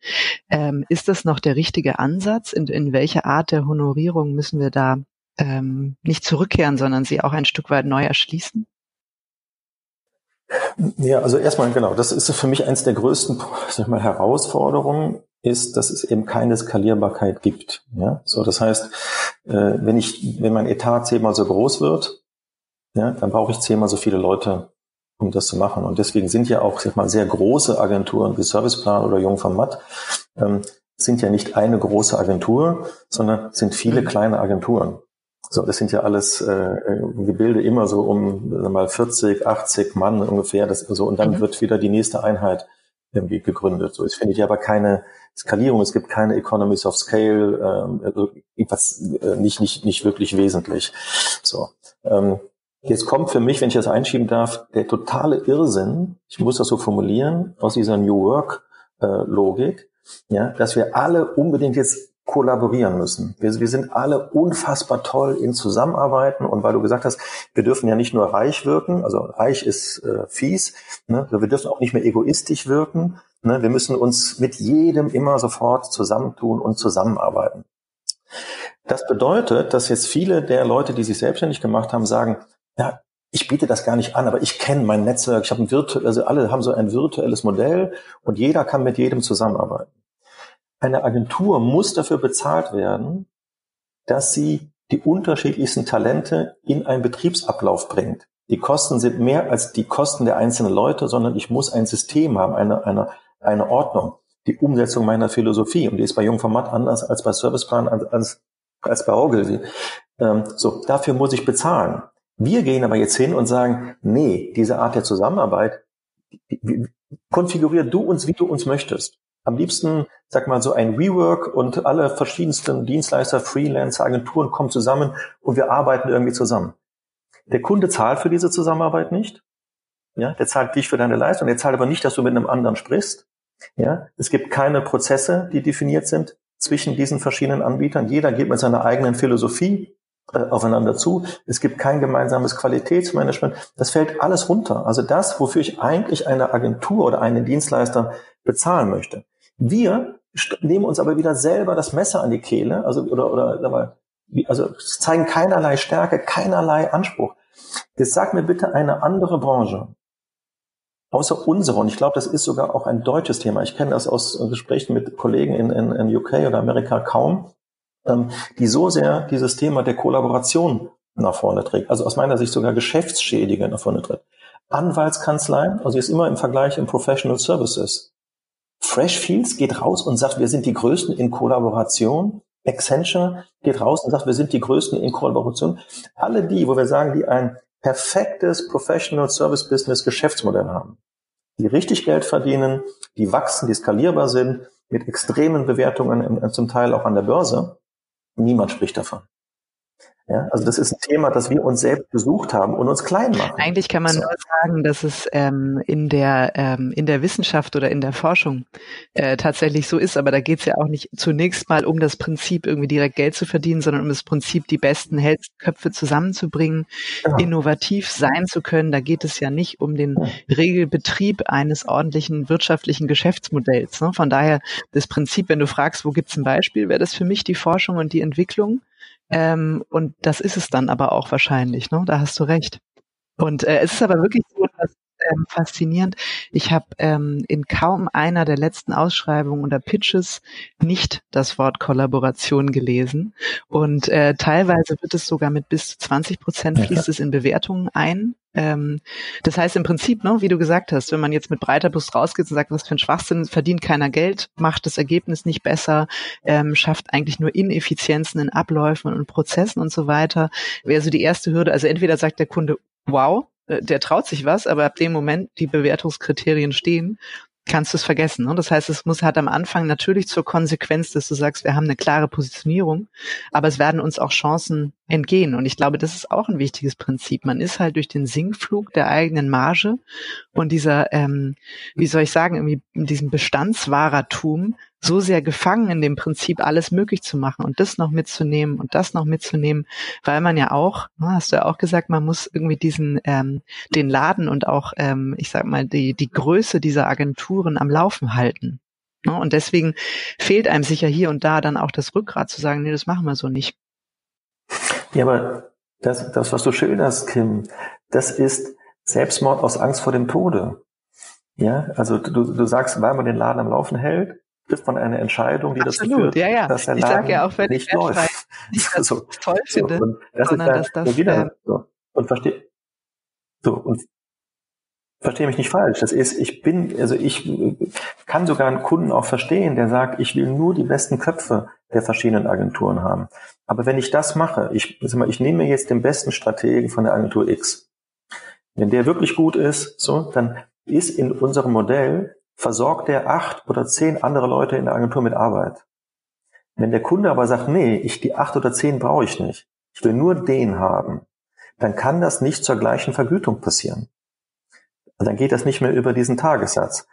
Ähm, ist das noch der richtige Ansatz? In, in welche Art der Honorierung müssen wir da ähm, nicht zurückkehren, sondern sie auch ein Stück weit neu erschließen? Ja, also erstmal genau, das ist für mich eins der größten sag mal, Herausforderungen, ist, dass es eben keine Skalierbarkeit gibt. Ja, so das heißt, äh, wenn ich, wenn mein Etat zehnmal so groß wird, ja, dann brauche ich zehnmal so viele Leute, um das zu machen. Und deswegen sind ja auch sag mal, sehr große Agenturen wie Serviceplan oder Jung von Matt, ähm, sind ja nicht eine große Agentur, sondern sind viele mhm. kleine Agenturen. So, das sind ja alles äh, äh Gebilde immer so um wir mal 40, 80 Mann ungefähr. Das, so, und dann mhm. wird wieder die nächste Einheit irgendwie gegründet. So, es findet ja aber keine Skalierung, es gibt keine Economies of Scale, ähm, also was äh, nicht, nicht, nicht wirklich wesentlich. So. Ähm, Jetzt kommt für mich, wenn ich das einschieben darf, der totale Irrsinn, ich muss das so formulieren, aus dieser New Work äh, ja, dass wir alle unbedingt jetzt kollaborieren müssen. Wir, wir sind alle unfassbar toll in Zusammenarbeiten und weil du gesagt hast, wir dürfen ja nicht nur reich wirken, also reich ist äh, fies, ne? Wir dürfen auch nicht mehr egoistisch wirken. Ne? Wir müssen uns mit jedem immer sofort zusammentun und zusammenarbeiten. Das bedeutet, dass jetzt viele der Leute, die sich selbstständig gemacht haben, sagen, ja, ich biete das gar nicht an, aber ich kenne mein Netzwerk, ich habe ein virtuelles, also alle haben so ein virtuelles Modell und jeder kann mit jedem zusammenarbeiten. Eine Agentur muss dafür bezahlt werden, dass sie die unterschiedlichsten Talente in einen Betriebsablauf bringt. Die Kosten sind mehr als die Kosten der einzelnen Leute, sondern ich muss ein System haben, eine, eine, eine Ordnung, die Umsetzung meiner Philosophie. Und die ist bei Jungformat anders als bei Serviceplan, als, als bei Ogilvy. Ähm, so, dafür muss ich bezahlen. Wir gehen aber jetzt hin und sagen, nee, diese Art der Zusammenarbeit, konfigurier du uns, wie du uns möchtest. Am liebsten, sag mal, so ein Rework und alle verschiedensten Dienstleister, Freelancer, Agenturen kommen zusammen und wir arbeiten irgendwie zusammen. Der Kunde zahlt für diese Zusammenarbeit nicht. Ja, der zahlt dich für deine Leistung, der zahlt aber nicht, dass du mit einem anderen sprichst. Ja, es gibt keine Prozesse, die definiert sind zwischen diesen verschiedenen Anbietern. Jeder geht mit seiner eigenen Philosophie aufeinander zu. Es gibt kein gemeinsames Qualitätsmanagement. Das fällt alles runter. Also das, wofür ich eigentlich eine Agentur oder einen Dienstleister bezahlen möchte. Wir nehmen uns aber wieder selber das Messer an die Kehle, also oder oder sag mal, also zeigen keinerlei Stärke, keinerlei Anspruch. Jetzt sag mir bitte eine andere Branche, außer unsere, und ich glaube, das ist sogar auch ein deutsches Thema. Ich kenne das aus Gesprächen mit Kollegen in, in, in UK oder Amerika kaum, die so sehr dieses Thema der Kollaboration nach vorne trägt. Also aus meiner Sicht sogar Geschäftsschädige nach vorne trägt. Anwaltskanzleien, also ist immer im Vergleich in Professional Services. Freshfields geht raus und sagt, wir sind die Größten in Kollaboration. Accenture geht raus und sagt, wir sind die Größten in Kollaboration. Alle die, wo wir sagen, die ein perfektes Professional Service Business Geschäftsmodell haben, die richtig Geld verdienen, die wachsen, die skalierbar sind, mit extremen Bewertungen zum Teil auch an der Börse. Niemand spricht davon. Ja, also das ist ein Thema, das wir uns selbst besucht haben und uns klein machen. Eigentlich kann man so. nur sagen, dass es ähm, in der ähm, in der Wissenschaft oder in der Forschung äh, tatsächlich so ist, aber da geht es ja auch nicht zunächst mal um das Prinzip, irgendwie direkt Geld zu verdienen, sondern um das Prinzip, die besten Köpfe zusammenzubringen, ja. Genau. innovativ sein zu können. Da geht es ja nicht um den Regelbetrieb eines ordentlichen wirtschaftlichen Geschäftsmodells. Ne? Von daher das Prinzip, wenn du fragst, wo gibt's ein Beispiel, wäre das für mich die Forschung und die Entwicklung ähm, und das ist es dann aber auch wahrscheinlich, ne? Da hast du recht. Und äh, es ist aber wirklich so, dass ähm, faszinierend. Ich habe ähm, in kaum einer der letzten Ausschreibungen oder Pitches nicht das Wort Kollaboration gelesen. Und äh, teilweise wird es sogar mit bis zu 20 Prozent fließt es in Bewertungen ein. Ähm, das heißt im Prinzip, ne, wie du gesagt hast, wenn man jetzt mit breiter Brust rausgeht und sagt, was für ein Schwachsinn, verdient keiner Geld, macht das Ergebnis nicht besser, ähm, schafft eigentlich nur Ineffizienzen in Abläufen und Prozessen und so weiter, wäre so die erste Hürde. Also entweder sagt der Kunde, wow, der traut sich was, aber ab dem Moment die Bewertungskriterien stehen, kannst du es vergessen. Ne? Das heißt, es muss hat am Anfang natürlich zur Konsequenz, dass du sagst, wir haben eine klare Positionierung, aber es werden uns auch Chancen entgehen. Und ich glaube, das ist auch ein wichtiges Prinzip. Man ist halt durch den Sinkflug der eigenen Marge und dieser, ähm, wie soll ich sagen, irgendwie diesem Bestandswahrertum so sehr gefangen in dem Prinzip, alles möglich zu machen und das noch mitzunehmen und das noch mitzunehmen, weil man ja auch, ne, hast du ja auch gesagt, man muss irgendwie diesen, ähm, den Laden und auch, ähm, ich sag mal, die, die Größe dieser Agenturen am Laufen halten. Ne? Und deswegen fehlt einem sicher hier und da dann auch das Rückgrat zu sagen, nee, das machen wir so nicht. Ja, aber das, das, was du schilderst, Kim, das ist Selbstmord aus Angst vor dem Tode. Ja, also du, du sagst, weil man den Laden am Laufen hält, trifft man eine Entscheidung, die Absolut, dazu führt, ja, ja. dass der ich Laden ja auch, wenn nicht läuft. Nicht das so, toll finde, so, und das sondern ist dass das wieder, äh, so. und verstehe so und verstehe mich nicht falsch. Das ist, ich bin, also ich kann sogar einen Kunden auch verstehen, der sagt, ich will nur die besten Köpfe der verschiedenen Agenturen haben. Aber wenn ich das mache, ich, mal, ich nehme jetzt den besten Strategen von der Agentur X. Wenn der wirklich gut ist, so, dann ist in unserem Modell versorgt er acht oder zehn andere Leute in der Agentur mit Arbeit. Wenn der Kunde aber sagt, nee, ich die acht oder zehn brauche ich nicht, ich will nur den haben, dann kann das nicht zur gleichen Vergütung passieren. dann geht das nicht mehr über diesen Tagessatz.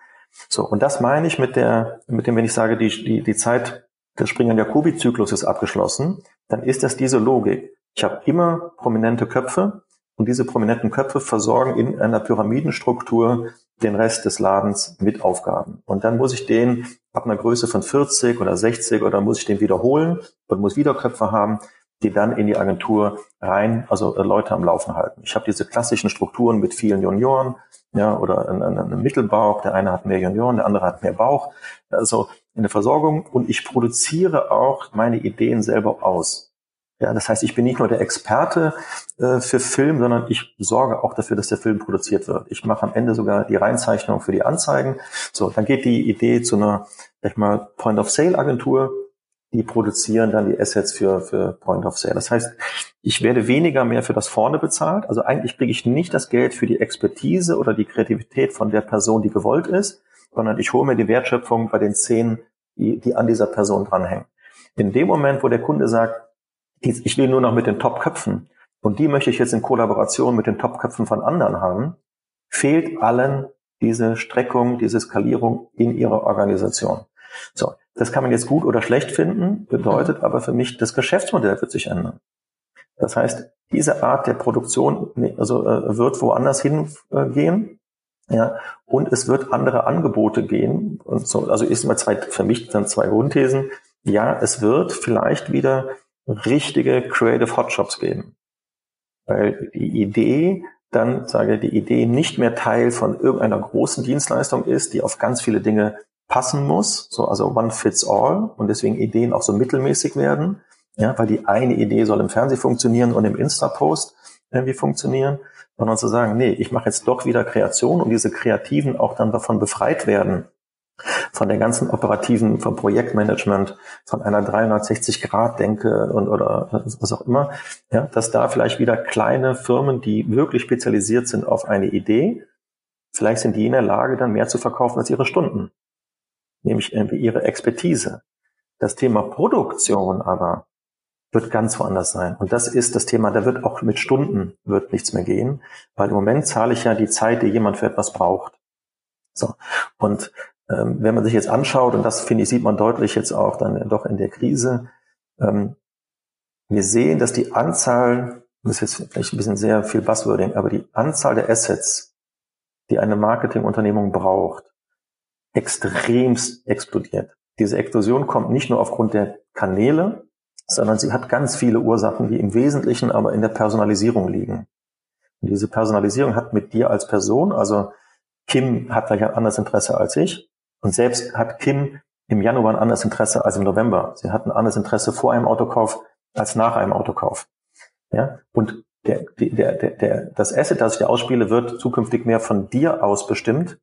So, und das meine ich mit der, mit dem, wenn ich sage, die, die, die Zeit des Springer-Jacobi-Zyklus ist abgeschlossen, dann ist das diese Logik. Ich habe immer prominente Köpfe und diese prominenten Köpfe versorgen in einer Pyramidenstruktur den Rest des Ladens mit Aufgaben. Und dann muss ich den ab einer Größe von 40 oder 60 oder muss ich den wiederholen und muss wieder Köpfe haben, die dann in die Agentur rein, also äh, Leute am Laufen halten. Ich habe diese klassischen Strukturen mit vielen Junioren, ja, oder einen, Mittelbauch. Der eine hat mehr Junioren, der andere hat mehr Bauch. Also eine Versorgung und ich produziere auch meine Ideen selber aus. Ja, das heißt, ich bin nicht nur der Experte äh, für Film, sondern ich sorge auch dafür, dass der Film produziert wird. Ich mache am Ende sogar die Reinzeichnung für die Anzeigen. So, dann geht die Idee zu einer, sag ich mal, Point-of-Sale-Agentur. Die produzieren dann die Assets für, für Point-of-Sale. Das heißt, ich werde weniger mehr für das Vorne bezahlt. Also eigentlich kriege ich nicht das Geld für die Expertise oder die Kreativität von der Person, die gewollt ist, sondern ich hole mir die Wertschöpfung bei den Szenen, die, die an dieser Person dranhängen. In dem Moment, wo der Kunde sagt, ich will nur noch mit den Top-Köpfen und die möchte ich jetzt in Kollaboration mit den Top-Köpfen von anderen haben, fehlt allen diese Streckung, diese Skalierung in ihrer Organisation. So, das kann man jetzt gut oder schlecht finden, bedeutet aber für mich, das Geschäftsmodell wird sich ändern. Das heißt, diese Art der Produktion also, äh, wird woanders hingehen. Äh, ja, und es wird andere Angebote gehen. Und so, also ist immer zwei, für mich dann zwei Grundthesen. Ja, es wird vielleicht wieder richtige Creative Hotshops geben. weil die Idee dann, sage die Idee nicht mehr Teil von irgendeiner großen Dienstleistung ist, die auf ganz viele Dinge passen muss, so also one fits all und deswegen Ideen auch so mittelmäßig werden, ja, weil die eine Idee soll im Fernsehen funktionieren und im Insta-Post irgendwie funktionieren, sondern zu sagen, nee, ich mache jetzt doch wieder Kreation und diese Kreativen auch dann davon befreit werden, von der ganzen operativen, vom Projektmanagement, von einer 360-Grad-Denke und oder was auch immer, ja, dass da vielleicht wieder kleine Firmen, die wirklich spezialisiert sind auf eine Idee, vielleicht sind die in der Lage, dann mehr zu verkaufen als ihre Stunden, nämlich irgendwie ihre Expertise. Das Thema Produktion aber wird ganz woanders sein. Und das ist das Thema, da wird auch mit Stunden wird nichts mehr gehen, weil im Moment zahle ich ja die Zeit, die jemand für etwas braucht. So. Und ähm, wenn man sich jetzt anschaut, und das finde ich, sieht man deutlich jetzt auch dann doch in der Krise, ähm, wir sehen, dass die Anzahl, das ist jetzt vielleicht ein bisschen sehr viel Buzzwording, aber die Anzahl der Assets, die eine Marketingunternehmung braucht, extremst explodiert. Diese Explosion kommt nicht nur aufgrund der Kanäle, sondern sie hat ganz viele Ursachen, die im Wesentlichen aber in der Personalisierung liegen. Und diese Personalisierung hat mit dir als Person, also Kim hat vielleicht ein anderes Interesse als ich, und selbst hat Kim im Januar ein anderes Interesse als im November. Sie hat ein anderes Interesse vor einem Autokauf als nach einem Autokauf. Ja, und der, der, der, der, das Asset, das ich dir ausspiele, wird zukünftig mehr von dir aus bestimmt,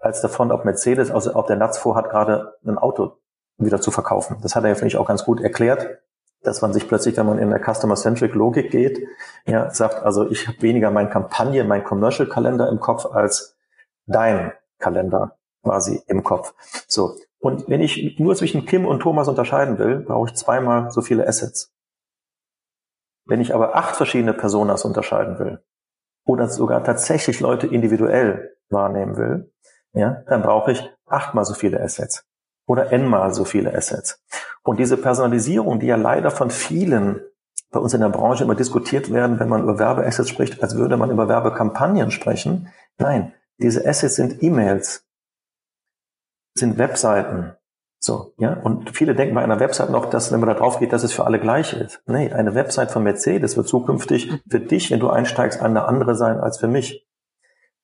als davon, ob Mercedes, also ob der Natz vorhat, gerade ein Auto wieder zu verkaufen. Das hat er ja, finde ich, auch ganz gut erklärt, dass man sich plötzlich, wenn man in der Customer-Centric-Logik geht, ja, sagt, also ich habe weniger mein Kampagne, mein Commercial-Kalender im Kopf als dein Kalender quasi im Kopf. So. Und wenn ich nur zwischen Kim und Thomas unterscheiden will, brauche ich zweimal so viele Assets. Wenn ich aber acht verschiedene Personas unterscheiden will oder sogar tatsächlich Leute individuell wahrnehmen will, ja, dann brauche ich achtmal so viele Assets oder n-mal so viele Assets. Und diese Personalisierung, die ja leider von vielen bei uns in der Branche immer diskutiert werden, wenn man über Werbeassets spricht, als würde man über Werbekampagnen sprechen. Nein, diese Assets sind E-Mails, sind Webseiten. So, ja. Und viele denken bei einer Website noch, dass, wenn man da drauf geht, dass es für alle gleich ist. Nee, eine Website von Mercedes wird zukünftig für dich, wenn du einsteigst, eine andere sein als für mich.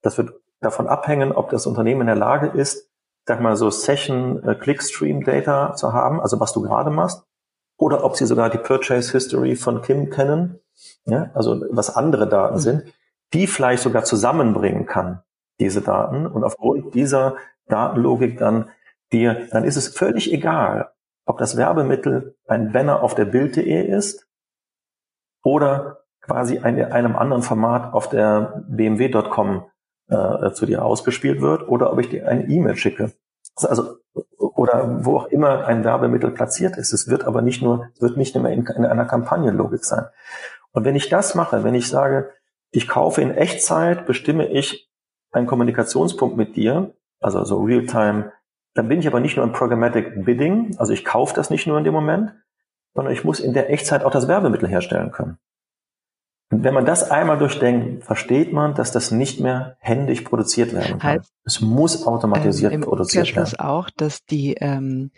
Das wird davon abhängen, ob das Unternehmen in der Lage ist, sag mal so Session äh, Clickstream Data zu haben, also was du gerade machst, oder ob sie sogar die Purchase History von Kim kennen, ja, also was andere Daten mhm. sind, die vielleicht sogar zusammenbringen kann, diese Daten. Und aufgrund dieser Datenlogik dann dir, dann ist es völlig egal, ob das Werbemittel ein Banner auf der Bild.de ist oder quasi in einem anderen Format auf der bmw.com äh, zu dir ausgespielt wird oder ob ich dir eine E-Mail schicke. Also oder wo auch immer ein Werbemittel platziert ist. Es wird aber nicht nur, es wird nicht mehr in, in einer Kampagnenlogik sein. Und wenn ich das mache, wenn ich sage, ich kaufe in Echtzeit, bestimme ich einen Kommunikationspunkt mit dir, also so Realtime. Dann bin ich aber nicht nur im Programmatic Bidding, also ich kaufe das nicht nur in dem Moment, sondern ich muss in der Echtzeit auch das Werbemittel herstellen können. Und wenn man das einmal durchdenkt, versteht man, dass das nicht mehr händisch produziert werden kann. Heißt, es muss automatisiert ähm, im produziert werden. auch, dass die ähm,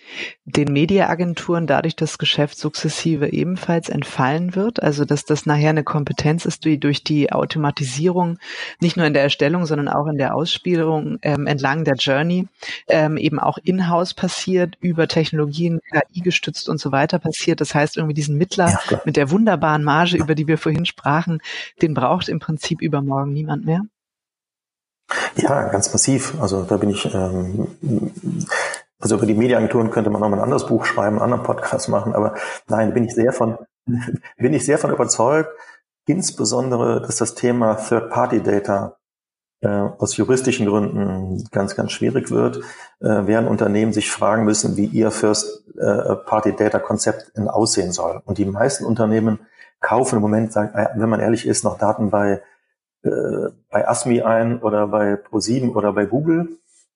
den Mediaagenturen dadurch das Geschäft sukzessive ebenfalls entfallen wird. Also dass das nachher eine Kompetenz ist, die durch die Automatisierung nicht nur in der Erstellung, sondern auch in der Ausspielung ähm, entlang der Journey ähm, eben auch in-house passiert, über Technologien, KI gestützt und so weiter passiert. Das heißt irgendwie diesen Mittler ja, mit der wunderbaren Marge, über die wir vorhin sprachen, Sprachen, den braucht im Prinzip übermorgen niemand mehr? Ja, ganz massiv. Also da bin ich, ähm, also über die Mediaagenturen könnte man noch mal ein anderes Buch schreiben, einen anderen Podcast machen, aber nein, bin ich sehr von, bin ich sehr von überzeugt, insbesondere, dass das Thema Third-Party-Data äh, aus juristischen Gründen ganz, ganz schwierig wird, äh, werden Unternehmen sich fragen müssen, wie ihr First-Party-Data-Konzept aussehen soll. Und die meisten Unternehmen kaufen im Moment, wenn man ehrlich ist, noch Daten bei, äh, bei ASMI ein oder bei ProSieben oder bei Google.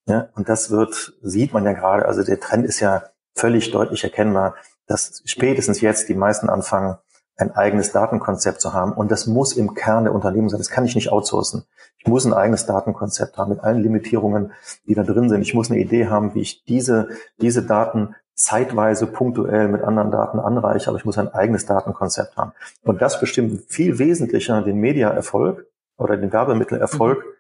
Ja, und das wird, sieht man ja gerade, also der Trend ist ja völlig deutlich erkennbar, dass spätestens jetzt die meisten anfangen, ein eigenes Datenkonzept zu haben. Und das muss im Kern der Unternehmen sein. Das kann ich nicht outsourcen. Ich muss ein eigenes Datenkonzept haben mit allen Limitierungen, die da drin sind. Ich muss eine Idee haben, wie ich diese, diese Daten zeitweise punktuell mit anderen Daten anreiche, aber ich muss ein eigenes Datenkonzept haben. Und das bestimmt viel wesentlicher den Media-Erfolg oder den Werbemittelerfolg mhm.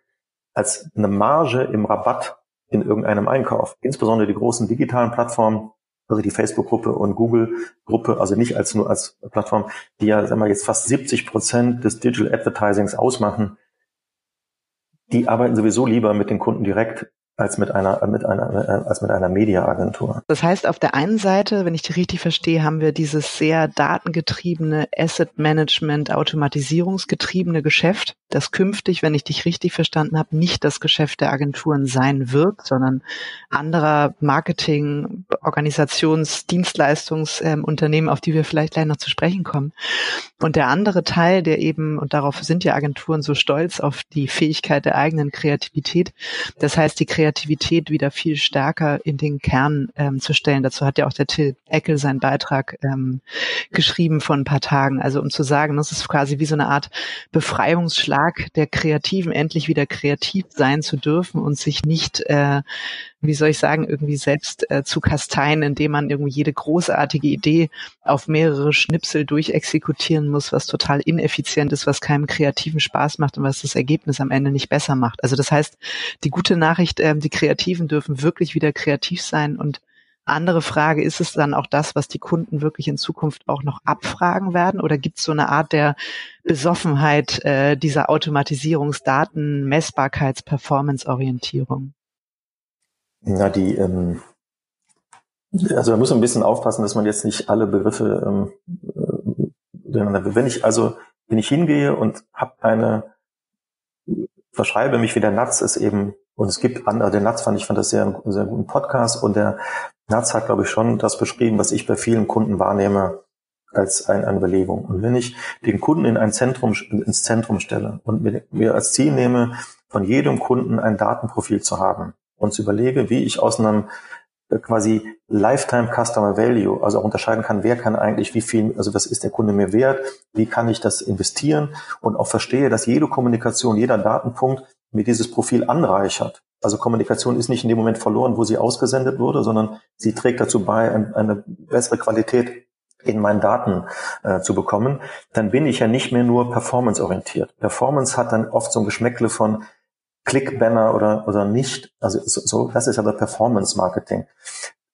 als eine Marge im Rabatt in irgendeinem Einkauf. Insbesondere die großen digitalen Plattformen also die Facebook-Gruppe und Google-Gruppe, also nicht als nur als Plattform, die ja sagen wir, jetzt fast 70 Prozent des Digital Advertisings ausmachen, die arbeiten sowieso lieber mit den Kunden direkt als mit einer, mit einer, als mit einer Mediaagentur. Das heißt, auf der einen Seite, wenn ich die richtig verstehe, haben wir dieses sehr datengetriebene Asset Management, Automatisierungsgetriebene Geschäft, das künftig, wenn ich dich richtig verstanden habe, nicht das Geschäft der Agenturen sein wird, sondern anderer Marketing, Organisations, Dienstleistungsunternehmen, ähm, auf die wir vielleicht gleich noch zu sprechen kommen. Und der andere Teil, der eben, und darauf sind ja Agenturen so stolz, auf die Fähigkeit der eigenen Kreativität. Das heißt, die Kreativität wieder viel stärker in den Kern ähm, zu stellen. Dazu hat ja auch der Till Eckel seinen Beitrag ähm, geschrieben vor ein paar Tagen. Also um zu sagen, das ist quasi wie so eine Art Befreiungsschlag der Kreativen, endlich wieder kreativ sein zu dürfen und sich nicht äh, wie soll ich sagen, irgendwie selbst äh, zu kasteien, indem man irgendwie jede großartige Idee auf mehrere Schnipsel durchexekutieren muss, was total ineffizient ist, was keinem kreativen Spaß macht und was das Ergebnis am Ende nicht besser macht. Also das heißt, die gute Nachricht, äh, die Kreativen dürfen wirklich wieder kreativ sein und andere Frage, ist es dann auch das, was die Kunden wirklich in Zukunft auch noch abfragen werden? Oder gibt es so eine Art der Besoffenheit äh, dieser Automatisierungsdaten, Messbarkeits, Performance-Orientierung? Na, die, ähm, also man muss ein bisschen aufpassen, dass man jetzt nicht alle Begriffe, ähm, äh, wenn ich also, wenn ich hingehe und habe eine, verschreibe mich wie der Natz ist eben, und es gibt andere, der Natz fand ich fand das sehr, sehr guten Podcast und der Natz hat, glaube ich, schon das beschrieben, was ich bei vielen Kunden wahrnehme als ein, eine Überlegung. Und wenn ich den Kunden in ein Zentrum, ins Zentrum stelle und mir, mir als Ziel nehme, von jedem Kunden ein Datenprofil zu haben, und überlege, wie ich aus einem äh, quasi Lifetime Customer Value, also auch unterscheiden kann, wer kann eigentlich wie viel, also was ist der Kunde mir wert, wie kann ich das investieren und auch verstehe, dass jede Kommunikation, jeder Datenpunkt mir dieses Profil anreichert. Also Kommunikation ist nicht in dem Moment verloren, wo sie ausgesendet wurde, sondern sie trägt dazu bei, eine bessere Qualität in meinen Daten äh, zu bekommen, dann bin ich ja nicht mehr nur performance-orientiert. Performance hat dann oft so ein Geschmäckle von, Click-Banner oder, oder nicht. Also so, das ist aber Performance-Marketing.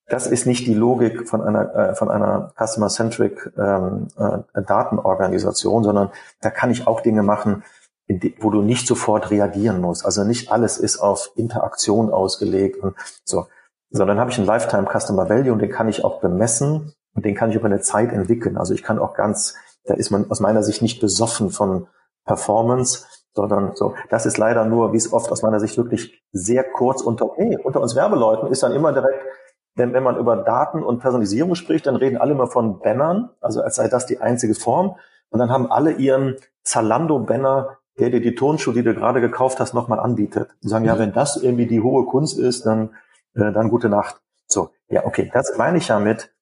Das ist nicht die Logik von einer, äh, von einer Customer-Centric ähm, äh, Datenorganisation, sondern da kann ich auch Dinge machen, die, wo du nicht sofort reagieren musst. Also nicht alles ist auf Interaktion ausgelegt und so, sondern habe ich einen Lifetime Customer Value und den kann ich auch bemessen und den kann ich über eine Zeit entwickeln. Also ich kann auch ganz, da ist man aus meiner Sicht nicht besoffen von Performance, sondern so. Das ist leider nur, wie es oft aus meiner Sicht wirklich sehr kurz unter, hey, unter uns Werbeleuten ist dann immer direkt, wenn, wenn man über Daten und Personalisierung spricht, dann reden alle immer von Bannern, also als sei das die einzige Form. Und dann haben alle ihren Zalando-Banner, der dir die Tonschuhe, die du gerade gekauft hast, nochmal anbietet. Und sagen, ja, mhm. wenn das irgendwie die hohe Kunst ist, dann, äh, dann gute Nacht. So, ja, okay, das meine ich damit,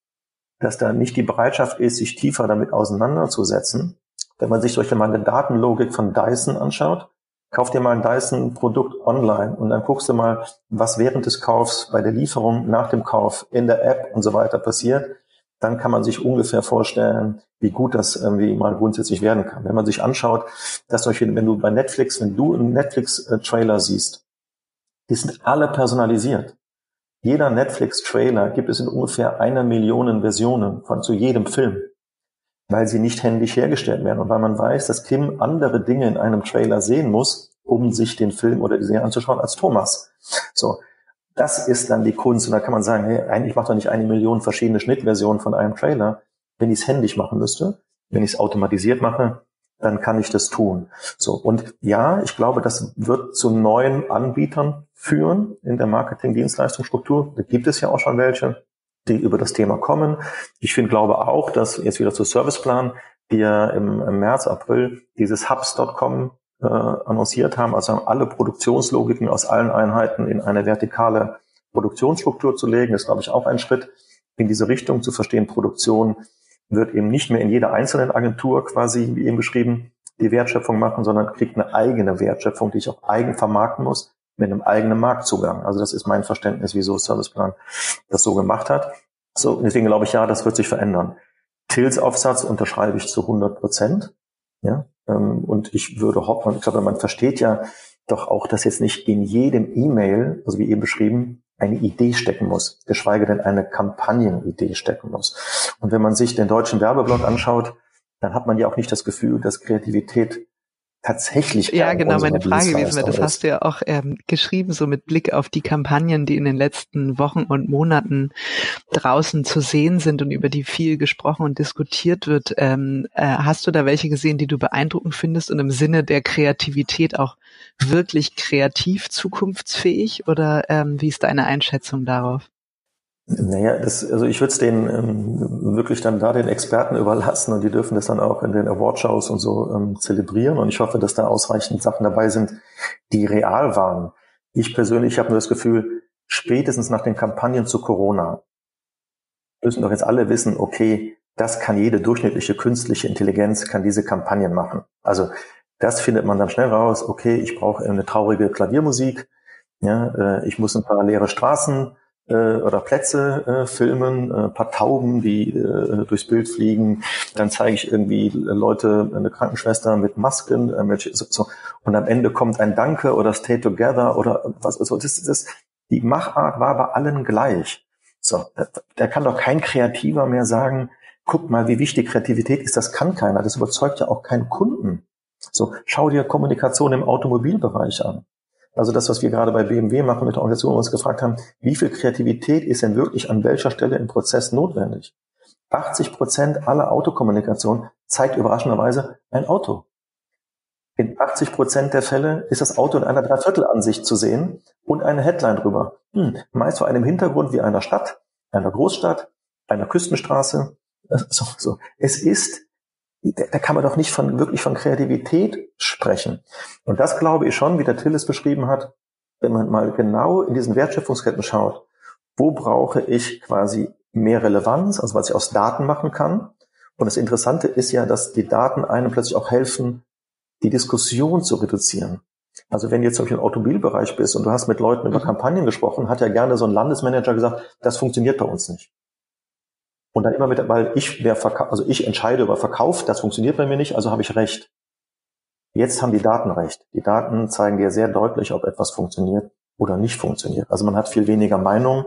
dass da nicht die Bereitschaft ist, sich tiefer damit auseinanderzusetzen, wenn man sich solche mal eine Datenlogik von Dyson anschaut, kauf dir mal ein Dyson-Produkt online und dann guckst du mal, was während des Kaufs, bei der Lieferung, nach dem Kauf, in der App und so weiter passiert. Dann kann man sich ungefähr vorstellen, wie gut das irgendwie mal grundsätzlich werden kann. Wenn man sich anschaut, dass solche, wenn du bei Netflix, wenn du einen Netflix-Trailer siehst, die sind alle personalisiert. Jeder Netflix-Trailer gibt es in ungefähr einer Million Versionen von zu jedem Film weil sie nicht händisch hergestellt werden und weil man weiß, dass Kim andere Dinge in einem Trailer sehen muss, um sich den Film oder die Serie anzuschauen als Thomas. So. Das ist dann die Kunst. Und da kann man sagen, hey, eigentlich macht doch nicht eine Million verschiedene Schnittversionen von einem Trailer. Wenn ich es händisch machen müsste, wenn ich es automatisiert mache, dann kann ich das tun. So. Und ja, ich glaube, das wird zu neuen Anbietern führen in der Marketing-Dienstleistungsstruktur. Da gibt es ja auch schon welche die über das Thema kommen. Ich finde, glaube auch, dass jetzt wieder zu Serviceplan, die ja im, im März, April dieses Hubs.com äh, annonciert haben, also alle Produktionslogiken aus allen Einheiten in eine vertikale Produktionsstruktur zu legen, ist, glaube ich, auch ein Schritt in diese Richtung zu verstehen, Produktion wird eben nicht mehr in jeder einzelnen Agentur quasi, wie eben beschrieben, die Wertschöpfung machen, sondern kriegt eine eigene Wertschöpfung, die ich auch eigen vermarkten muss, mit einem eigenen Marktzugang. Also das ist mein Verständnis, wieso Serviceplan das so gemacht hat. So, deswegen glaube ich, ja, das wird sich verändern. Tills Aufsatz unterschreibe ich zu 100 Prozent. Ja, ähm, und ich würde hoffen, ich glaube, man versteht ja doch auch, dass jetzt nicht in jedem E-Mail, also wie eben beschrieben, eine Idee stecken muss, geschweige denn eine Kampagnenidee stecken muss. Und wenn man sich den deutschen Werbeblock anschaut, dann hat man ja auch nicht das Gefühl, dass Kreativität tatsächlich ja genau meine Frage gewesen wäre das hast du ja auch ähm, geschrieben so mit Blick auf die Kampagnen die in den letzten Wochen und Monaten draußen zu sehen sind und über die viel gesprochen und diskutiert wird ähm, äh, hast du da welche gesehen die du beeindruckend findest und im Sinne der Kreativität auch wirklich kreativ zukunftsfähig oder ähm, wie ist deine Einschätzung darauf naja, das, also ich würde es denen ähm, wirklich dann da den Experten überlassen und die dürfen das dann auch in den Awardshows und so ähm, zelebrieren und ich hoffe, dass da ausreichend Sachen dabei sind, die real waren. Ich persönlich habe nur das Gefühl, spätestens nach den Kampagnen zu Corona müssen doch jetzt alle wissen, okay, das kann jede durchschnittliche künstliche Intelligenz, kann diese Kampagnen machen. Also das findet man dann schnell raus, okay, ich brauche eine traurige Klaviermusik, ja, äh, ich muss ein paar leere Straßen äh, oder Plätze äh, filmen, äh, paar Tauben, die äh, durchs Bild fliegen. Dann zeige ich irgendwie Leute, eine Krankenschwester mit Masken, äh, mit, so, und am Ende kommt ein Danke oder Stay Together oder was. So, das, das, die Machart war bei allen gleich. So, da kann doch kein Kreativer mehr sagen, guck mal, wie wichtig Kreativität ist. Das kann keiner. Das überzeugt ja auch keinen Kunden. So, schau dir Kommunikation im Automobilbereich an. Also das, was wir gerade bei BMW machen mit der Organisation, uns gefragt haben, wie viel Kreativität ist denn wirklich an welcher Stelle im Prozess notwendig? 80 Prozent aller Autokommunikation zeigt überraschenderweise ein Auto. In 80 Prozent der Fälle ist das Auto in einer Dreiviertelansicht zu sehen und eine Headline drüber. Hm, meist vor einem Hintergrund wie einer Stadt, einer Großstadt, einer Küstenstraße. So, so. Es ist da kann man doch nicht von, wirklich von Kreativität sprechen. Und das glaube ich schon, wie der Tillis beschrieben hat, wenn man mal genau in diesen Wertschöpfungsketten schaut, wo brauche ich quasi mehr Relevanz, also was ich aus Daten machen kann. Und das Interessante ist ja, dass die Daten einem plötzlich auch helfen, die Diskussion zu reduzieren. Also wenn du jetzt zum Beispiel im Automobilbereich bist und du hast mit Leuten über mhm. Kampagnen gesprochen, hat ja gerne so ein Landesmanager gesagt, das funktioniert bei uns nicht. Und dann immer mit, weil ich, wer also ich entscheide über Verkauf, das funktioniert bei mir nicht, also habe ich Recht. Jetzt haben die Daten Recht. Die Daten zeigen dir sehr deutlich, ob etwas funktioniert oder nicht funktioniert. Also man hat viel weniger Meinung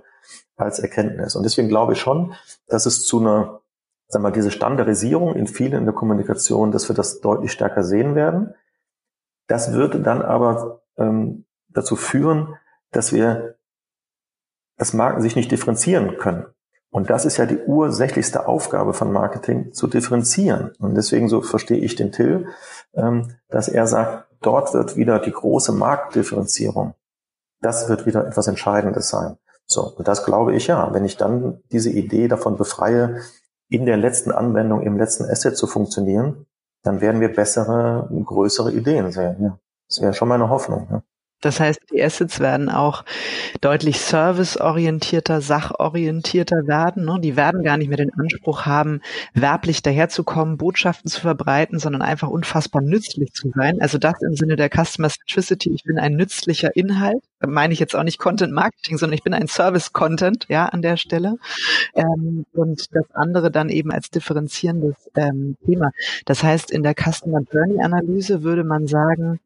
als Erkenntnis. Und deswegen glaube ich schon, dass es zu einer, sagen wir, diese Standardisierung in vielen in der Kommunikation, dass wir das deutlich stärker sehen werden. Das würde dann aber ähm, dazu führen, dass wir, dass Marken sich nicht differenzieren können. Und das ist ja die ursächlichste Aufgabe von Marketing, zu differenzieren. Und deswegen so verstehe ich den Till, ähm, dass er sagt, dort wird wieder die große Marktdifferenzierung. Das wird wieder etwas Entscheidendes sein. So, und das glaube ich ja. Wenn ich dann diese Idee davon befreie, in der letzten Anwendung, im letzten Asset zu funktionieren, dann werden wir bessere, größere Ideen sehen. Ja. Das wäre schon meine Hoffnung. Ja. Das heißt, die Assets werden auch deutlich serviceorientierter, sachorientierter werden. Ne? Die werden gar nicht mehr den Anspruch haben, werblich daherzukommen, Botschaften zu verbreiten, sondern einfach unfassbar nützlich zu sein. Also das im Sinne der Customer Centricity. Ich bin ein nützlicher Inhalt. Da meine ich jetzt auch nicht Content Marketing, sondern ich bin ein Service Content, ja, an der Stelle. Ähm, und das andere dann eben als differenzierendes ähm, Thema. Das heißt, in der Customer Journey Analyse würde man sagen,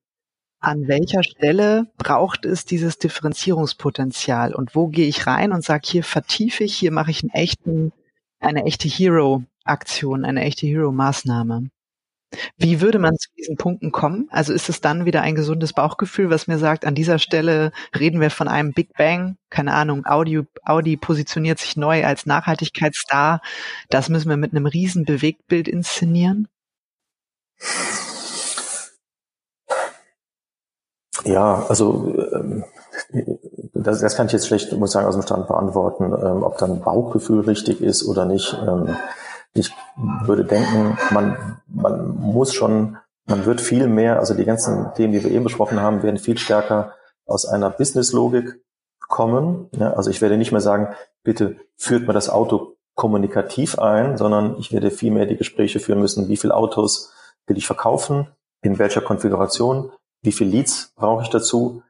an welcher Stelle braucht es dieses Differenzierungspotenzial und wo gehe ich rein und sage, hier vertiefe ich, hier mache ich einen echten, eine echte Hero-Aktion, eine echte Hero-Maßnahme. Wie würde man zu diesen Punkten kommen? Also ist es dann wieder ein gesundes Bauchgefühl, was mir sagt, an dieser Stelle reden wir von einem Big Bang, keine Ahnung, Audi, Audi positioniert sich neu als Nachhaltigkeitsstar, das müssen wir mit einem riesen Bewegtbild inszenieren? Ja, also ähm, das, das kann ich jetzt schlecht, muss ich sagen, aus dem Stand beantworten, ähm, ob dann Bauchgefühl richtig ist oder nicht. Ähm, ich würde denken, man, man muss schon, man wird viel mehr, also die ganzen Themen, die wir eben besprochen haben, werden viel stärker aus einer Business-Logik kommen. Ja, also ich werde nicht mehr sagen, bitte führt mir das Auto kommunikativ ein, sondern ich werde vielmehr die Gespräche führen müssen, wie viele Autos will ich verkaufen, in welcher Konfiguration, wie viel Leads brauche ich dazu,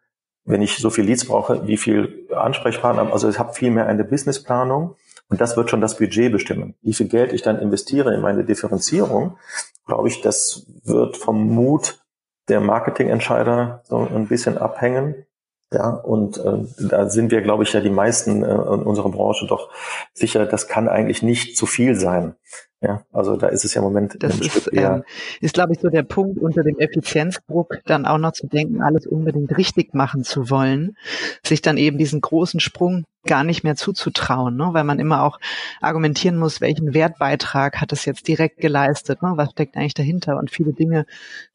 wenn ich so viel Leads brauche, wie viel Ansprechpartner, also ich habe vielmehr eine Businessplanung und das wird schon das Budget bestimmen. Wie viel Geld ich dann investiere in meine Differenzierung, glaube ich, das wird vom Mut der Marketingentscheider so ein bisschen abhängen. Ja, und äh, da sind wir, glaube ich, ja die meisten äh, in unserer Branche doch sicher, das kann eigentlich nicht zu viel sein. Ja, also da ist es ja im Moment das ist, ähm, ist, glaube ich, so der Punkt unter dem Effizienzdruck, dann auch noch zu denken, alles unbedingt richtig machen zu wollen, sich dann eben diesen großen Sprung gar nicht mehr zuzutrauen, ne? weil man immer auch argumentieren muss, welchen Wertbeitrag hat es jetzt direkt geleistet, ne? was steckt eigentlich dahinter und viele Dinge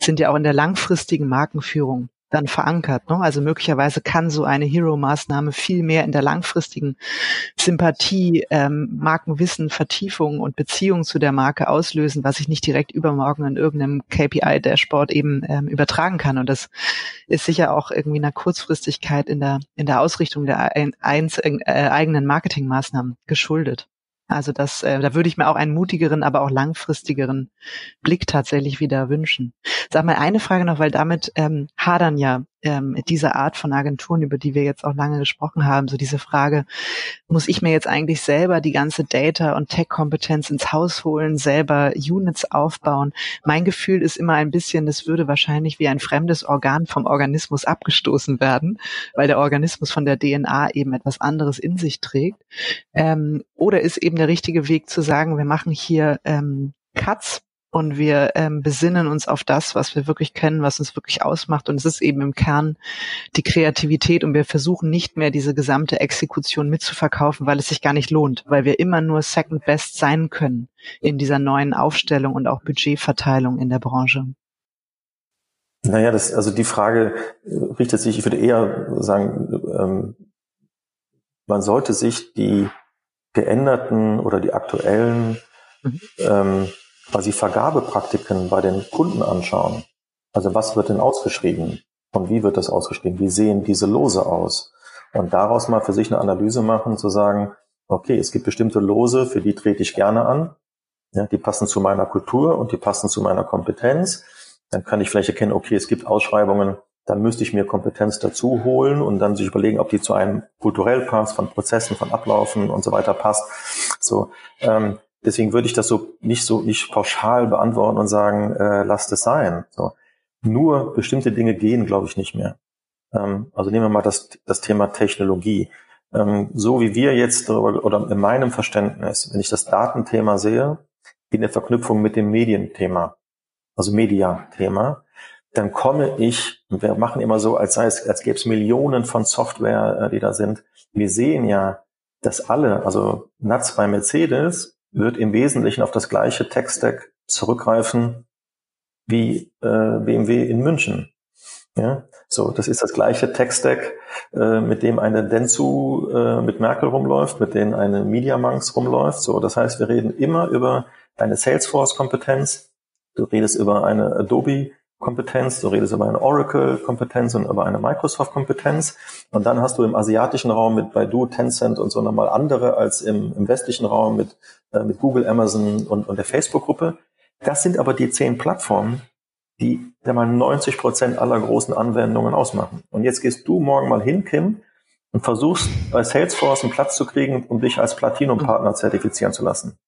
sind ja auch in der langfristigen Markenführung dann verankert. Ne? Also möglicherweise kann so eine Hero-Maßnahme viel mehr in der langfristigen Sympathie, ähm, Markenwissen, Vertiefung und Beziehung zu der Marke auslösen, was ich nicht direkt übermorgen in irgendeinem KPI-Dashboard eben ähm, übertragen kann. Und das ist sicher auch irgendwie einer Kurzfristigkeit in der in der Ausrichtung der ein, eins, äh, eigenen Marketingmaßnahmen geschuldet. Also das, äh, da würde ich mir auch einen mutigeren, aber auch langfristigeren Blick tatsächlich wieder wünschen. Sag mal eine Frage noch, weil damit ähm, hadern ja ähm, diese Art von Agenturen, über die wir jetzt auch lange gesprochen haben, so diese Frage, muss ich mir jetzt eigentlich selber die ganze Data- und Tech-Kompetenz ins Haus holen, selber Units aufbauen? Mein Gefühl ist immer ein bisschen, das würde wahrscheinlich wie ein fremdes Organ vom Organismus abgestoßen werden, weil der Organismus von der DNA eben etwas anderes in sich trägt. Ähm, oder ist eben der richtige Weg zu sagen, wir machen hier ähm, Cuts und wir ähm, besinnen uns auf das, was wir wirklich kennen, was uns wirklich ausmacht. Und es ist eben im Kern die Kreativität und wir versuchen nicht mehr diese gesamte Exekution mitzuverkaufen, weil es sich gar nicht lohnt, weil wir immer nur Second Best sein können in dieser neuen Aufstellung und auch Budgetverteilung in der Branche. Naja, das, also die Frage richtet sich, ich würde eher sagen, ähm, man sollte sich die geänderten oder die aktuellen mhm. ähm, quasi Vergabepraktiken bei den Kunden anschauen. Also was wird denn ausgeschrieben? Und wie wird das ausgeschrieben? Wie sehen diese Lose aus? Und daraus mal für sich eine Analyse machen, zu sagen, okay, es gibt bestimmte Lose, für die trete ich gerne an. Ja, die passen zu meiner Kultur und die passen zu meiner Kompetenz. Dann kann ich vielleicht erkennen, okay, es gibt Ausschreibungen, da müsste ich mir Kompetenz dazu holen und dann sich überlegen, ob die zu einem kulturell passt, von Prozessen, von Ablaufen und so weiter passt. So, ähm, Deswegen würde ich das so nicht so nicht pauschal beantworten und sagen, äh, lasst es sein. So. Nur bestimmte Dinge gehen, glaube ich, nicht mehr. Ähm, also nehmen wir mal das, das Thema Technologie. Ähm, so wie wir jetzt darüber, oder in meinem Verständnis, wenn ich das Datenthema sehe, in der Verknüpfung mit dem Medienthema, also Media-Thema, dann komme ich, wir machen immer so, als sei es, als gäbe es Millionen von Software, äh, die da sind. Wir sehen ja, dass alle, also NATS bei Mercedes wird im Wesentlichen auf das gleiche Tech-Stack zurückgreifen wie äh, BMW in München. Ja, so, das ist das gleiche Tech-Stack, äh, mit dem eine Dentsu äh, mit Merkel rumläuft, mit denen eine Mediamonks rumläuft. So, das heißt, wir reden immer über eine Salesforce-Kompetenz. Du redest über eine Adobe Kompetenz, du redest über eine Oracle-Kompetenz und über eine Microsoft-Kompetenz. Und dann hast du im asiatischen Raum mit Baidu, Tencent und so nochmal andere als im, im westlichen Raum mit, äh, mit Google, Amazon und, und der Facebook-Gruppe. Das sind aber die zehn Plattformen, die der mal 90 Prozent aller großen Anwendungen ausmachen. Und jetzt gehst du morgen mal hin, Kim, und versuchst bei Salesforce einen Platz zu kriegen, um dich als Platinum-Partner zertifizieren zu lassen.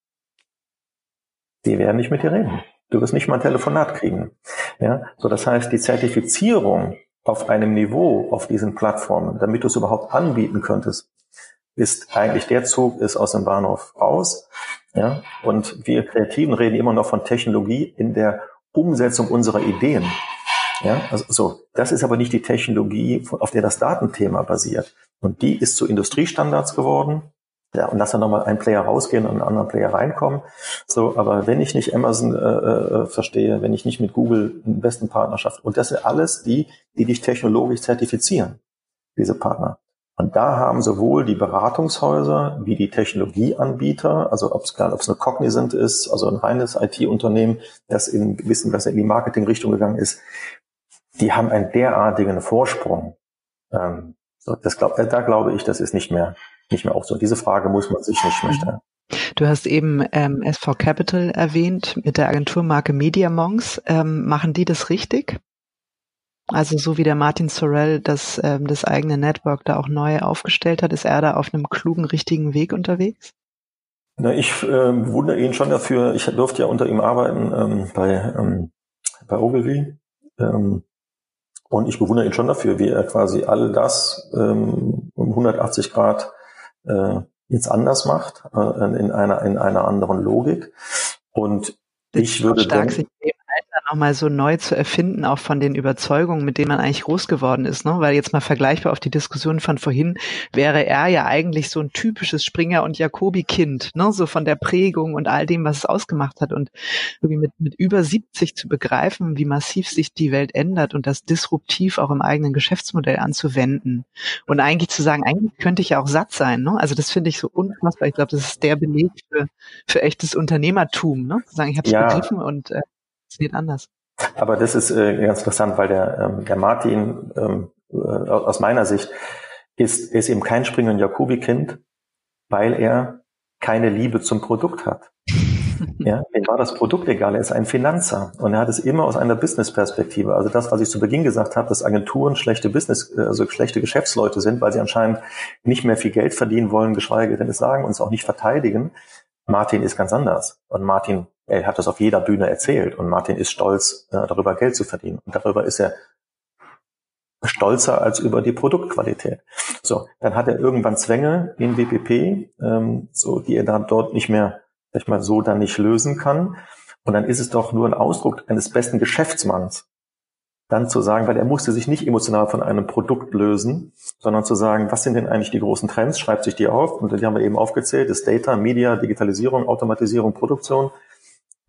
Die werden nicht mit dir reden. Du wirst nicht mal ein Telefonat kriegen. Ja, so das heißt, die Zertifizierung auf einem Niveau auf diesen Plattformen, damit du es überhaupt anbieten könntest, ist eigentlich der Zug ist aus dem Bahnhof raus. Ja, und wir Kreativen reden immer noch von Technologie in der Umsetzung unserer Ideen. Ja, also so, das ist aber nicht die Technologie, auf der das Datenthema basiert. Und die ist zu Industriestandards geworden. Ja, und lass dann nochmal einen Player rausgehen und einen anderen Player reinkommen. So, aber wenn ich nicht Amazon äh, äh, verstehe, wenn ich nicht mit Google in besten Partnerschaft, und das sind alles die, die dich technologisch zertifizieren, diese Partner. Und da haben sowohl die Beratungshäuser wie die Technologieanbieter, also ob es ob eine Cognizant ist, also ein reines IT-Unternehmen, das in gewissen Weise in die Marketingrichtung gegangen ist, die haben einen derartigen Vorsprung. Ähm, so, das glaub, da glaube ich, das ist nicht mehr nicht mehr auch so. Diese Frage muss man sich nicht mehr stellen. Du hast eben ähm, SV Capital erwähnt mit der Agenturmarke Mediamonks. Ähm, machen die das richtig? Also so wie der Martin Sorrell das, ähm, das eigene Network da auch neu aufgestellt hat, ist er da auf einem klugen, richtigen Weg unterwegs? Na, ich äh, bewundere ihn schon dafür. Ich durfte ja unter ihm arbeiten ähm, bei, ähm, bei Ogilvy. Ähm, und ich bewundere ihn schon dafür, wie er quasi all das ähm, um 180 Grad äh, jetzt anders macht, äh, in einer in einer anderen Logik. Und ich würde stark, denken, nochmal so neu zu erfinden, auch von den Überzeugungen, mit denen man eigentlich groß geworden ist, ne? Weil jetzt mal vergleichbar auf die Diskussion von vorhin, wäre er ja eigentlich so ein typisches Springer- und Jacobi-Kind, ne? So von der Prägung und all dem, was es ausgemacht hat. Und irgendwie mit, mit über 70 zu begreifen, wie massiv sich die Welt ändert und das disruptiv auch im eigenen Geschäftsmodell anzuwenden. Und eigentlich zu sagen, eigentlich könnte ich ja auch satt sein, ne? Also das finde ich so unfassbar. Ich glaube, das ist der Beleg für, für echtes Unternehmertum, ne? Zu sagen, ich habe es ja. begriffen und äh, funktioniert anders. Aber das ist äh, ganz interessant, weil der, ähm, der Martin ähm, äh, aus meiner Sicht ist, ist eben kein Springer- und Jacobi-Kind, weil er keine Liebe zum Produkt hat. Ja, ihm war das Produkt egal, er ist ein Finanzer und er hat es immer aus einer Business-Perspektive. Also das, was ich zu Beginn gesagt habe, dass Agenturen schlechte Business, äh, also schlechte Geschäftsleute sind, weil sie anscheinend nicht mehr viel Geld verdienen wollen, geschweige denn es sagen und es auch nicht verteidigen. Martin ist ganz anders. Und Martin er hat das auf jeder Bühne erzählt und Martin ist stolz, äh, darüber Geld zu verdienen. Und darüber ist er stolzer als über die Produktqualität. So, dann hat er irgendwann Zwänge in WPP, ähm, so die er dann dort nicht mehr, sag ich mal, so dann nicht lösen kann. Und dann ist es doch nur ein Ausdruck eines besten Geschäftsmanns, dann zu sagen, weil er musste sich nicht emotional von einem Produkt lösen, sondern zu sagen, was sind denn eigentlich die großen Trends, schreibt sich die auf und die haben wir eben aufgezählt, das Data, Media, Digitalisierung, Automatisierung, Produktion,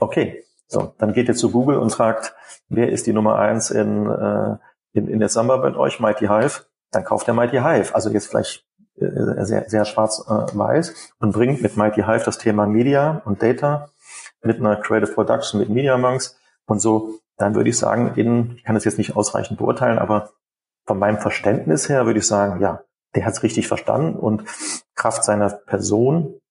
Okay, so, dann geht ihr zu Google und fragt, wer ist die Nummer eins in, äh, in, in der Samba bei euch, Mighty Hive? Dann kauft er Mighty Hive. Also jetzt vielleicht äh, sehr, sehr schwarz-weiß äh, und bringt mit Mighty Hive das Thema Media und Data mit einer Creative Production mit Media Monks und so. Dann würde ich sagen, in, ich kann das jetzt nicht ausreichend beurteilen, aber von meinem Verständnis her würde ich sagen, ja, der hat es richtig verstanden und Kraft seiner Person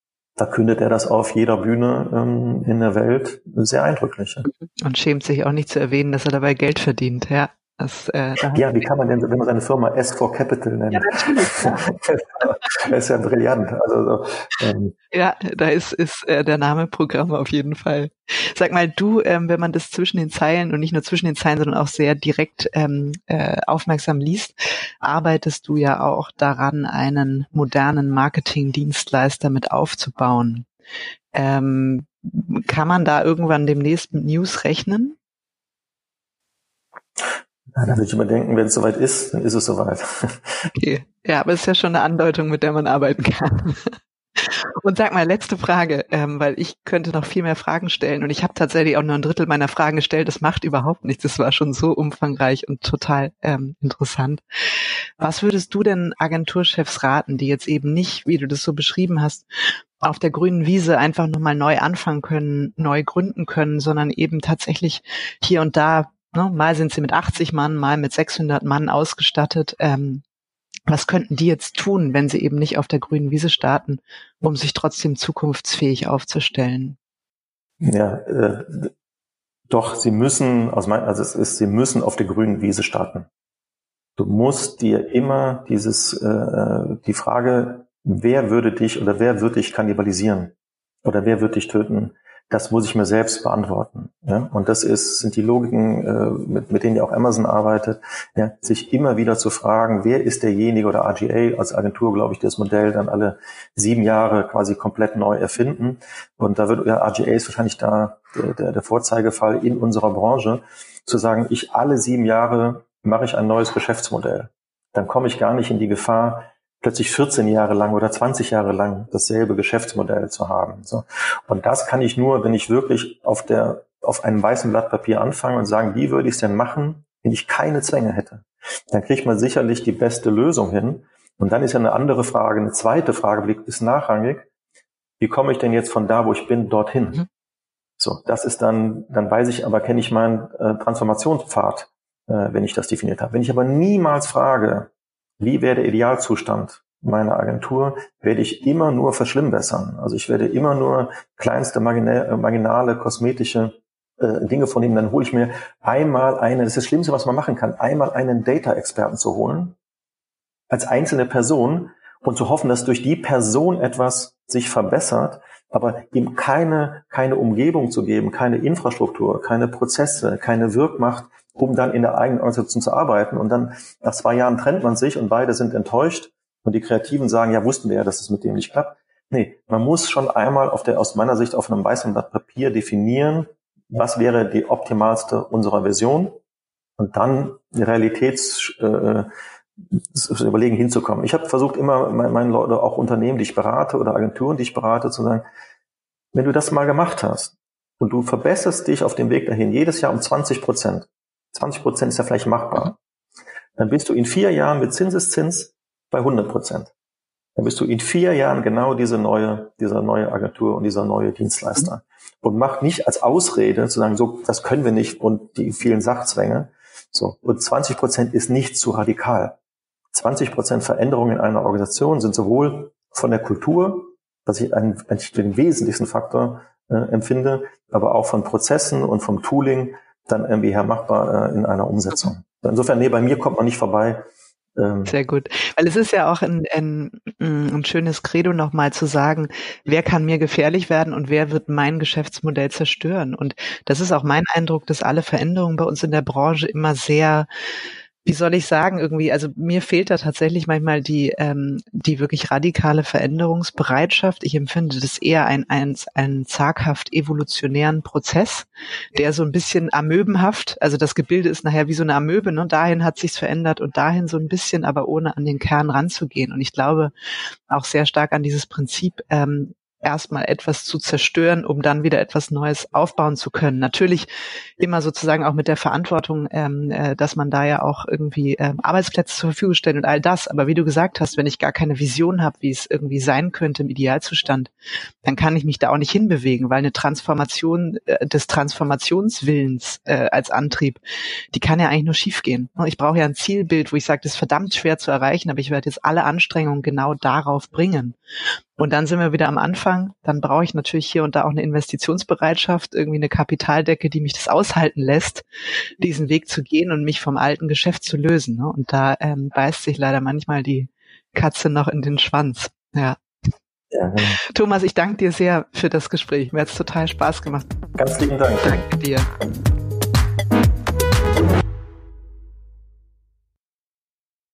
da kündet er das auf jeder Bühne ähm, in der Welt sehr eindrücklich. Und schämt sich auch nicht zu erwähnen, dass er dabei Geld verdient, ja. Das, äh, da ja, wie kann man denn, wenn man seine Firma S4 Capital nennt? Ja, natürlich. das ist ja brillant. Also, so, ähm. Ja, da ist, ist äh, der Name Programm auf jeden Fall. Sag mal, du, ähm, wenn man das zwischen den Zeilen und nicht nur zwischen den Zeilen, sondern auch sehr direkt ähm, äh, aufmerksam liest, arbeitest du ja auch daran, einen modernen Marketingdienstleister mit aufzubauen. Ähm, kann man da irgendwann demnächst mit News rechnen? Ja, dann würde ich immer denken, wenn es soweit ist, dann ist es soweit. Okay. Ja, aber es ist ja schon eine Andeutung, mit der man arbeiten kann. Und sag mal, letzte Frage, ähm, weil ich könnte noch viel mehr Fragen stellen und ich habe tatsächlich auch nur ein Drittel meiner Fragen gestellt. Das macht überhaupt nichts. Das war schon so umfangreich und total ähm, interessant. Was würdest du denn Agenturchefs raten, die jetzt eben nicht, wie du das so beschrieben hast, auf der grünen Wiese einfach nochmal neu anfangen können, neu gründen können, sondern eben tatsächlich hier und da? Mal sind sie mit 80 Mann, mal mit 600 Mann ausgestattet. Ähm, was könnten die jetzt tun, wenn sie eben nicht auf der grünen Wiese starten, um sich trotzdem zukunftsfähig aufzustellen? Ja, äh, doch, sie müssen, aus mein, also es ist, sie müssen auf der grünen Wiese starten. Du musst dir immer dieses, äh, die Frage, wer würde dich oder wer würde dich kannibalisieren oder wer würde dich töten, das muss ich mir selbst beantworten. Ja? Und das ist, sind die Logiken, äh, mit, mit denen ja auch Amazon arbeitet, ja? sich immer wieder zu fragen, wer ist derjenige oder RGA als Agentur, glaube ich, das Modell dann alle sieben Jahre quasi komplett neu erfinden. Und da wird ja RGA ist wahrscheinlich da der, der, der Vorzeigefall in unserer Branche, zu sagen, ich alle sieben Jahre mache ich ein neues Geschäftsmodell. Dann komme ich gar nicht in die Gefahr, plötzlich 14 Jahre lang oder 20 Jahre lang dasselbe Geschäftsmodell zu haben. So. Und das kann ich nur, wenn ich wirklich auf der, auf einem weißen Blatt Papier anfange und sagen, wie würde ich es denn machen, wenn ich keine Zwänge hätte? Dann kriegt man sicherlich die beste Lösung hin. Und dann ist ja eine andere Frage, eine zweite Frage, ist nachrangig. Wie komme ich denn jetzt von da, wo ich bin, dorthin? Mhm. So, das ist dann, dann weiß ich aber, kenne ich meinen äh, Transformationspfad, äh, wenn ich das definiert habe. Wenn ich aber niemals frage, wie wäre der Idealzustand? meiner Agentur werde ich immer nur verschlimmbessern. Also ich werde immer nur kleinste marginale kosmetische äh, Dinge von ihm, dann hole ich mir einmal einen, das ist das Schlimmste, was man machen kann, einmal einen Data-Experten zu holen, als einzelne Person und zu hoffen, dass durch die Person etwas sich verbessert, aber ihm keine, keine Umgebung zu geben, keine Infrastruktur, keine Prozesse, keine Wirkmacht, um dann in der eigenen Organisation zu arbeiten. Und dann nach zwei Jahren trennt man sich und beide sind enttäuscht und die Kreativen sagen, ja, wussten wir ja, dass es mit dem nicht klappt. Nee, man muss schon einmal auf der, aus meiner Sicht auf einem weißen Blatt Papier definieren, was wäre die optimalste unserer Version und dann Realitäts äh, überlegen hinzukommen. Ich habe versucht immer meinen Leuten, auch Unternehmen, die ich berate oder Agenturen, die ich berate, zu sagen, wenn du das mal gemacht hast und du verbesserst dich auf dem Weg dahin jedes Jahr um 20 Prozent, 20 Prozent ist ja vielleicht machbar, dann bist du in vier Jahren mit Zinseszins bei 100 Prozent. Dann bist du in vier Jahren genau diese neue, dieser neue Agentur und dieser neue Dienstleister und macht nicht als Ausrede zu sagen, so, das können wir nicht und die vielen Sachzwänge. So. Und 20 Prozent ist nicht zu radikal. 20 Prozent Veränderungen in einer Organisation sind sowohl von der Kultur, was ich einen, eigentlich den wesentlichsten Faktor äh, empfinde, aber auch von Prozessen und vom Tooling dann irgendwie her machbar äh, in einer Umsetzung. Insofern, nee, bei mir kommt man nicht vorbei, ähm, Sehr gut. Weil es ist ja auch ein, ein, ein schönes Credo nochmal zu sagen, wer kann mir gefährlich werden und wer wird mein Geschäftsmodell zerstören. Und das ist auch mein Eindruck, dass alle Veränderungen bei uns in der Branche immer sehr wie soll ich sagen, irgendwie, also mir fehlt da tatsächlich manchmal die, ähm, die wirklich radikale Veränderungsbereitschaft. Ich empfinde das eher ein, ein, einen zaghaft evolutionären Prozess, der so ein bisschen amöbenhaft, also das Gebilde ist nachher wie so eine Amöbe, ne? dahin hat sich's verändert und dahin so ein bisschen, aber ohne an den Kern ranzugehen. Und ich glaube auch sehr stark an dieses Prinzip, ähm, erstmal etwas zu zerstören, um dann wieder etwas Neues aufbauen zu können. Natürlich immer sozusagen auch mit der Verantwortung, ähm, äh, dass man da ja auch irgendwie ähm, Arbeitsplätze zur Verfügung stellt und all das. Aber wie du gesagt hast, wenn ich gar keine Vision habe, wie es irgendwie sein könnte im Idealzustand, dann kann ich mich da auch nicht hinbewegen, weil eine Transformation äh, des Transformationswillens äh, als Antrieb, die kann ja eigentlich nur schiefgehen. Ich brauche ja ein Zielbild, wo ich sage, das ist verdammt schwer zu erreichen, aber ich werde jetzt alle Anstrengungen genau darauf bringen. Und dann sind wir wieder am Anfang. Dann brauche ich natürlich hier und da auch eine Investitionsbereitschaft, irgendwie eine Kapitaldecke, die mich das aushalten lässt, diesen Weg zu gehen und mich vom alten Geschäft zu lösen. Ne? Und da ähm, beißt sich leider manchmal die Katze noch in den Schwanz. Ja. ja. Thomas, ich danke dir sehr für das Gespräch. Mir hat es total Spaß gemacht. Ganz lieben Dank. Danke dir.